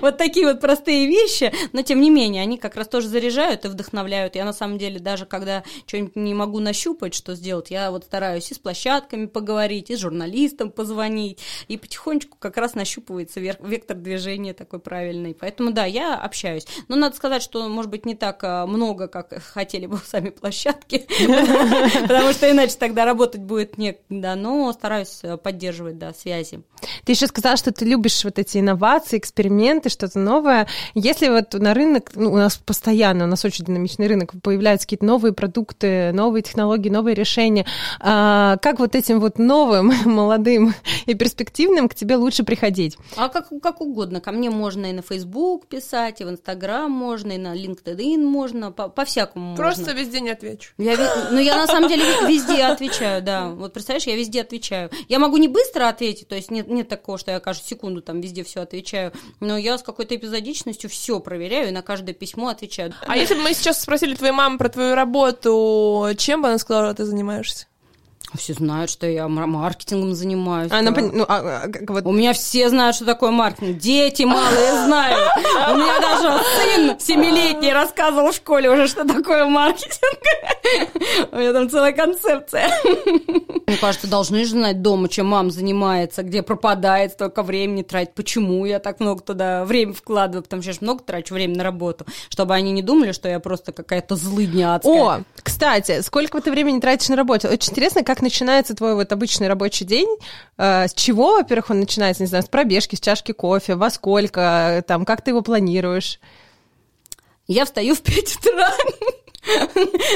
[SPEAKER 1] Вот такие вот простые вещи, но тем не менее, они как раз тоже заряжают и вдохновляют. Я на самом деле даже, когда что-нибудь не могу нащупать, что сделать, я вот стараюсь и с площадками поговорить, и журналистам позвонить, и потихонечку как раз нащупывается вектор движения такой правильный. Поэтому да, я общаюсь. Но надо сказать, что, может быть, не так а, много, как хотели бы сами площадки, потому что иначе тогда работать будет некогда, но стараюсь э, поддерживать, да, связи.
[SPEAKER 3] Ты еще сказала, что ты любишь вот эти инновации, эксперименты, что-то новое. Если вот на рынок, ну, у нас постоянно, у нас очень динамичный рынок, появляются какие-то новые продукты, новые технологии, новые решения, а, как вот этим вот новым молодым и перспективным к тебе лучше приходить?
[SPEAKER 1] А как, как угодно. Ко мне можно и на Facebook писать, и в Instagram можно, и на LinkedIn можно, по-всякому
[SPEAKER 2] Просто
[SPEAKER 1] можно.
[SPEAKER 2] везде не отвечу.
[SPEAKER 1] Я, ну, я на самом деле везде отвечаю, да. Вот представляешь, я везде отвечаю. Я могу не быстро ответить, то есть нет, нет такого, что я каждую секунду там везде все отвечаю, но я с какой-то эпизодичностью все проверяю и на каждое письмо отвечаю.
[SPEAKER 2] А если бы мы сейчас спросили твою маму про твою работу, чем бы она сказала, что ты занимаешься?
[SPEAKER 1] Все знают, что я маркетингом занимаюсь.
[SPEAKER 3] Она, да. ну, а, а,
[SPEAKER 1] вот... У меня все знают, что такое маркетинг. Дети малые знают. У меня даже сын семилетний рассказывал в школе уже, что такое маркетинг. У меня там целая концепция. Мне кажется, должны же знать дома, чем мама занимается, где пропадает столько времени тратить, почему я так много туда время вкладываю, потому что я же много трачу времени на работу, чтобы они не думали, что я просто какая-то злыдня адская.
[SPEAKER 3] О, кстати, сколько ты времени тратишь на работе? Очень интересно, как начинается твой вот обычный рабочий день? Э, с чего, во-первых, он начинается, не знаю, с пробежки, с чашки кофе, во сколько, там, как ты его планируешь?
[SPEAKER 1] Я встаю в 5 утра.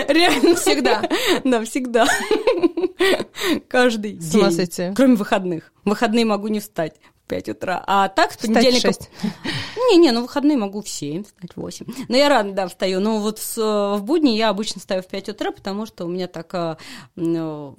[SPEAKER 1] Реально.
[SPEAKER 2] Всегда.
[SPEAKER 1] Да, всегда. Каждый день. Кроме выходных. В выходные могу не встать 5 утра. А так с понедельника... Не-не, ну выходные могу в 7, встать в 8. Но я рано, да, встаю. Но вот с, э, в будни я обычно встаю в 5 утра, потому что у меня так ну,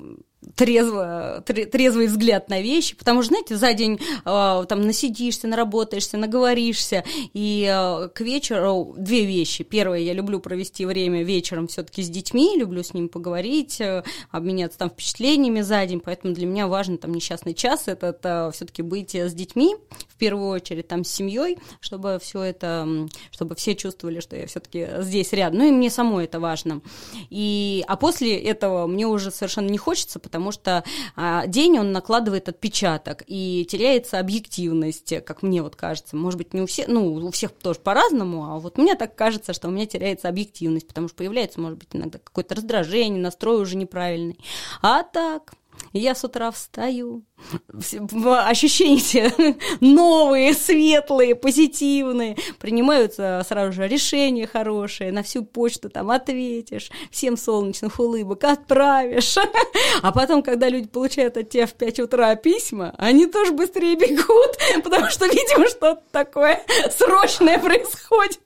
[SPEAKER 1] трезво, тре- трезвый взгляд на вещи, потому что, знаете, за день э, там насидишься, наработаешься, наговоришься, и э, к вечеру две вещи. Первое, я люблю провести время вечером все-таки с детьми, люблю с ними поговорить, э, обменяться там впечатлениями за день, поэтому для меня важно там несчастный час, это, все-таки быть с детьми, в первую очередь там с семьей, чтобы все это, чтобы все чувствовали, что я все-таки здесь рядом. Ну и мне самой это важно. И, а после этого мне уже совершенно не хочется, потому что а, день он накладывает отпечаток и теряется объективность, как мне вот кажется. Может быть, не у всех, ну, у всех тоже по-разному, а вот мне так кажется, что у меня теряется объективность, потому что появляется, может быть, иногда какое-то раздражение, настрой уже неправильный. А так, я с утра встаю, ощущения все новые, светлые, позитивные, принимаются сразу же решения хорошие, на всю почту там ответишь, всем солнечных улыбок отправишь. А потом, когда люди получают от тебя в 5 утра письма, они тоже быстрее бегут, потому что, видимо, что-то такое срочное происходит.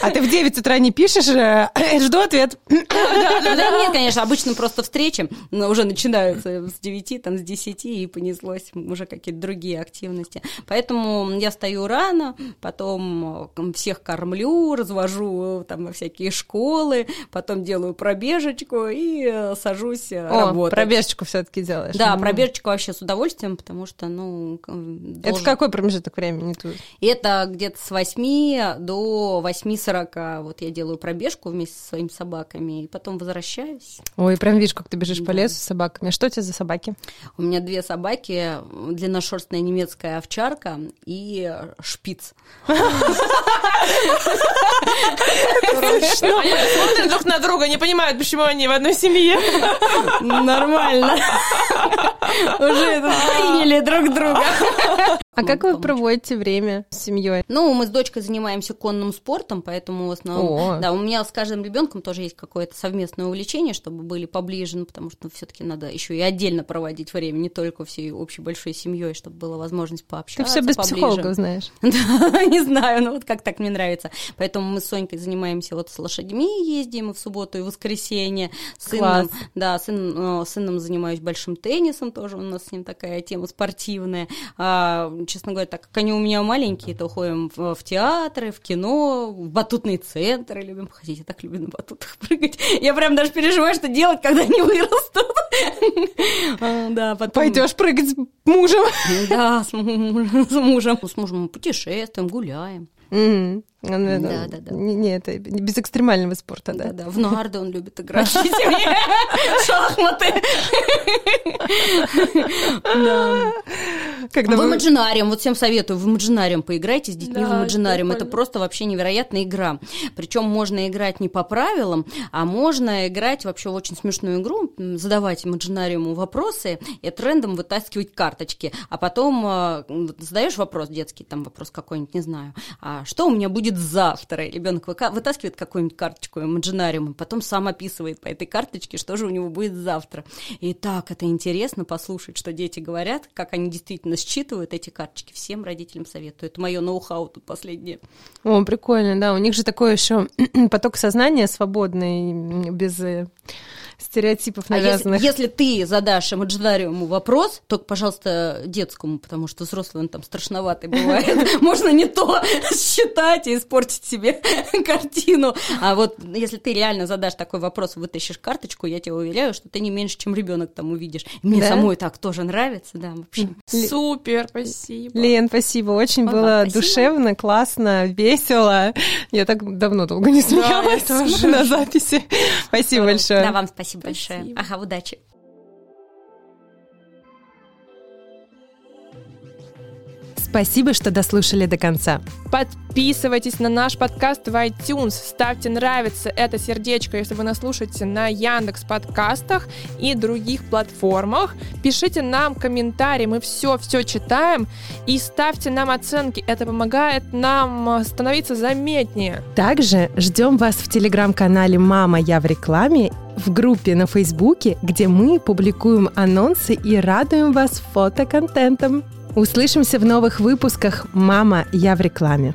[SPEAKER 3] А ты в 9 утра не пишешь? э, Жду ответ.
[SPEAKER 1] Да нет, конечно, обычно просто встречи но уже начинаются с 9, там, с 10, и понеслось уже какие-то другие активности. Поэтому я встаю рано, потом э, всех кормлю, развожу э, там во всякие школы, потом делаю пробежечку и э, сажусь
[SPEAKER 3] О,
[SPEAKER 1] работать.
[SPEAKER 3] пробежечку все-таки делаешь.
[SPEAKER 1] Да, пробежечку вообще с удовольствием, потому что, ну,
[SPEAKER 3] Это
[SPEAKER 1] должен-
[SPEAKER 3] в какой промежуток времени тут?
[SPEAKER 1] это где-то с 8 до 8.40. Вот я делаю пробежку вместе со своими собаками, и потом возвращаюсь.
[SPEAKER 3] Ой, прям видишь, как ты бежишь по
[SPEAKER 1] Да.
[SPEAKER 3] лесу с собаками. Что у тебя за собаки?
[SPEAKER 1] У меня две собаки, длинношерстная немецкая овчарка и шпиц.
[SPEAKER 2] Они смотрят друг на друга, не понимают, почему они в одной семье.
[SPEAKER 1] Нормально. Уже это приняли друг друга.
[SPEAKER 3] А как вы проводите время с семьей?
[SPEAKER 1] Ну, мы с дочкой занимаемся конным спортом, поэтому в основном...
[SPEAKER 3] О.
[SPEAKER 1] Да, у меня с каждым ребенком тоже есть какое-то совместное увлечение, чтобы были поближе, ну, потому что все-таки надо еще и отдельно проводить время, не только всей общей большой семьей, чтобы была возможность
[SPEAKER 3] Ты
[SPEAKER 1] пообщаться
[SPEAKER 3] все без
[SPEAKER 1] поближе.
[SPEAKER 3] психологов знаешь.
[SPEAKER 1] Да, не знаю, ну вот как так мне нравится. Поэтому мы с Сонькой занимаемся вот с лошадьми, ездим в субботу, и в воскресенье. Сыном, да, сын, э, сыном занимаюсь большим теннисом, тоже у нас с ним такая тема спортивная. А, честно говоря, так как они у меня маленькие, то ходим в, в театры, в кино, в батутные центры любим ходить. Я так люблю на батутах прыгать. Я прям даже переживаю, что делать, когда они вырастут. А, Да, потом...
[SPEAKER 3] Пойдешь прыгать с мужем.
[SPEAKER 1] Да, с мужем. С мужем. Мы путешествуем, гуляем.
[SPEAKER 3] Мгм.
[SPEAKER 1] Да, да, да.
[SPEAKER 3] Не, не, это без экстремального спорта, да.
[SPEAKER 1] Да, да. В нарды он любит играть. Шахматы. Да.
[SPEAKER 3] Когда
[SPEAKER 1] В Imaginarium, вот всем советую, в Imaginarium поиграйте с детьми
[SPEAKER 2] Да,
[SPEAKER 1] в Imaginarium. Это просто вообще невероятная игра. Причем можно играть не по правилам, а можно играть вообще в очень смешную игру, задавать Imaginarium вопросы и трендом вытаскивать карточки. А потом э, задаешь вопрос детский, там вопрос какой-нибудь, не знаю, а что у меня будет завтра? И ребенок вытаскивает какую-нибудь карточку Imaginarium, и потом сам описывает по этой карточке, что же у него будет завтра. И так это интересно послушать, что дети говорят, как они действительно считывают эти карточки. Всем родителям советую. Это мое ноу-хау тут последнее.
[SPEAKER 3] О, прикольно, да. У них же такой еще поток сознания свободный, без стереотипов
[SPEAKER 1] А если,
[SPEAKER 3] навязанных.
[SPEAKER 1] если ты задашь имаджинариуму вопрос, только, пожалуйста, детскому, потому что взрослый он там страшноватый бывает. Можно не то считать и испортить себе картину. А вот если ты реально задашь такой вопрос, вытащишь карточку, я тебе уверяю, что ты не меньше, чем ребенок там увидишь. Мне
[SPEAKER 3] Да?
[SPEAKER 1] самой так тоже нравится, да, вообще.
[SPEAKER 2] Супер, спасибо.
[SPEAKER 3] Лен, спасибо. Очень было
[SPEAKER 1] спасибо.
[SPEAKER 3] душевно, классно, весело. Я так давно долго не смеялась на записи. Спасибо большое.
[SPEAKER 1] Да, вам спасибо большое.
[SPEAKER 2] Спасибо.
[SPEAKER 1] Ага, удачи.
[SPEAKER 3] Спасибо, что дослушали до конца.
[SPEAKER 2] Подписывайтесь на наш подкаст в iTunes, ставьте нравится это сердечко, если вы нас слушаете на Яндекс подкастах и других платформах. Пишите нам комментарии, мы все-все читаем и ставьте нам оценки, это помогает нам становиться заметнее.
[SPEAKER 3] Также ждем вас в телеграм-канале «Мама, я в рекламе» в группе на Фейсбуке, где мы публикуем анонсы и радуем вас фотоконтентом. Услышимся в новых выпусках «Мама, я в рекламе».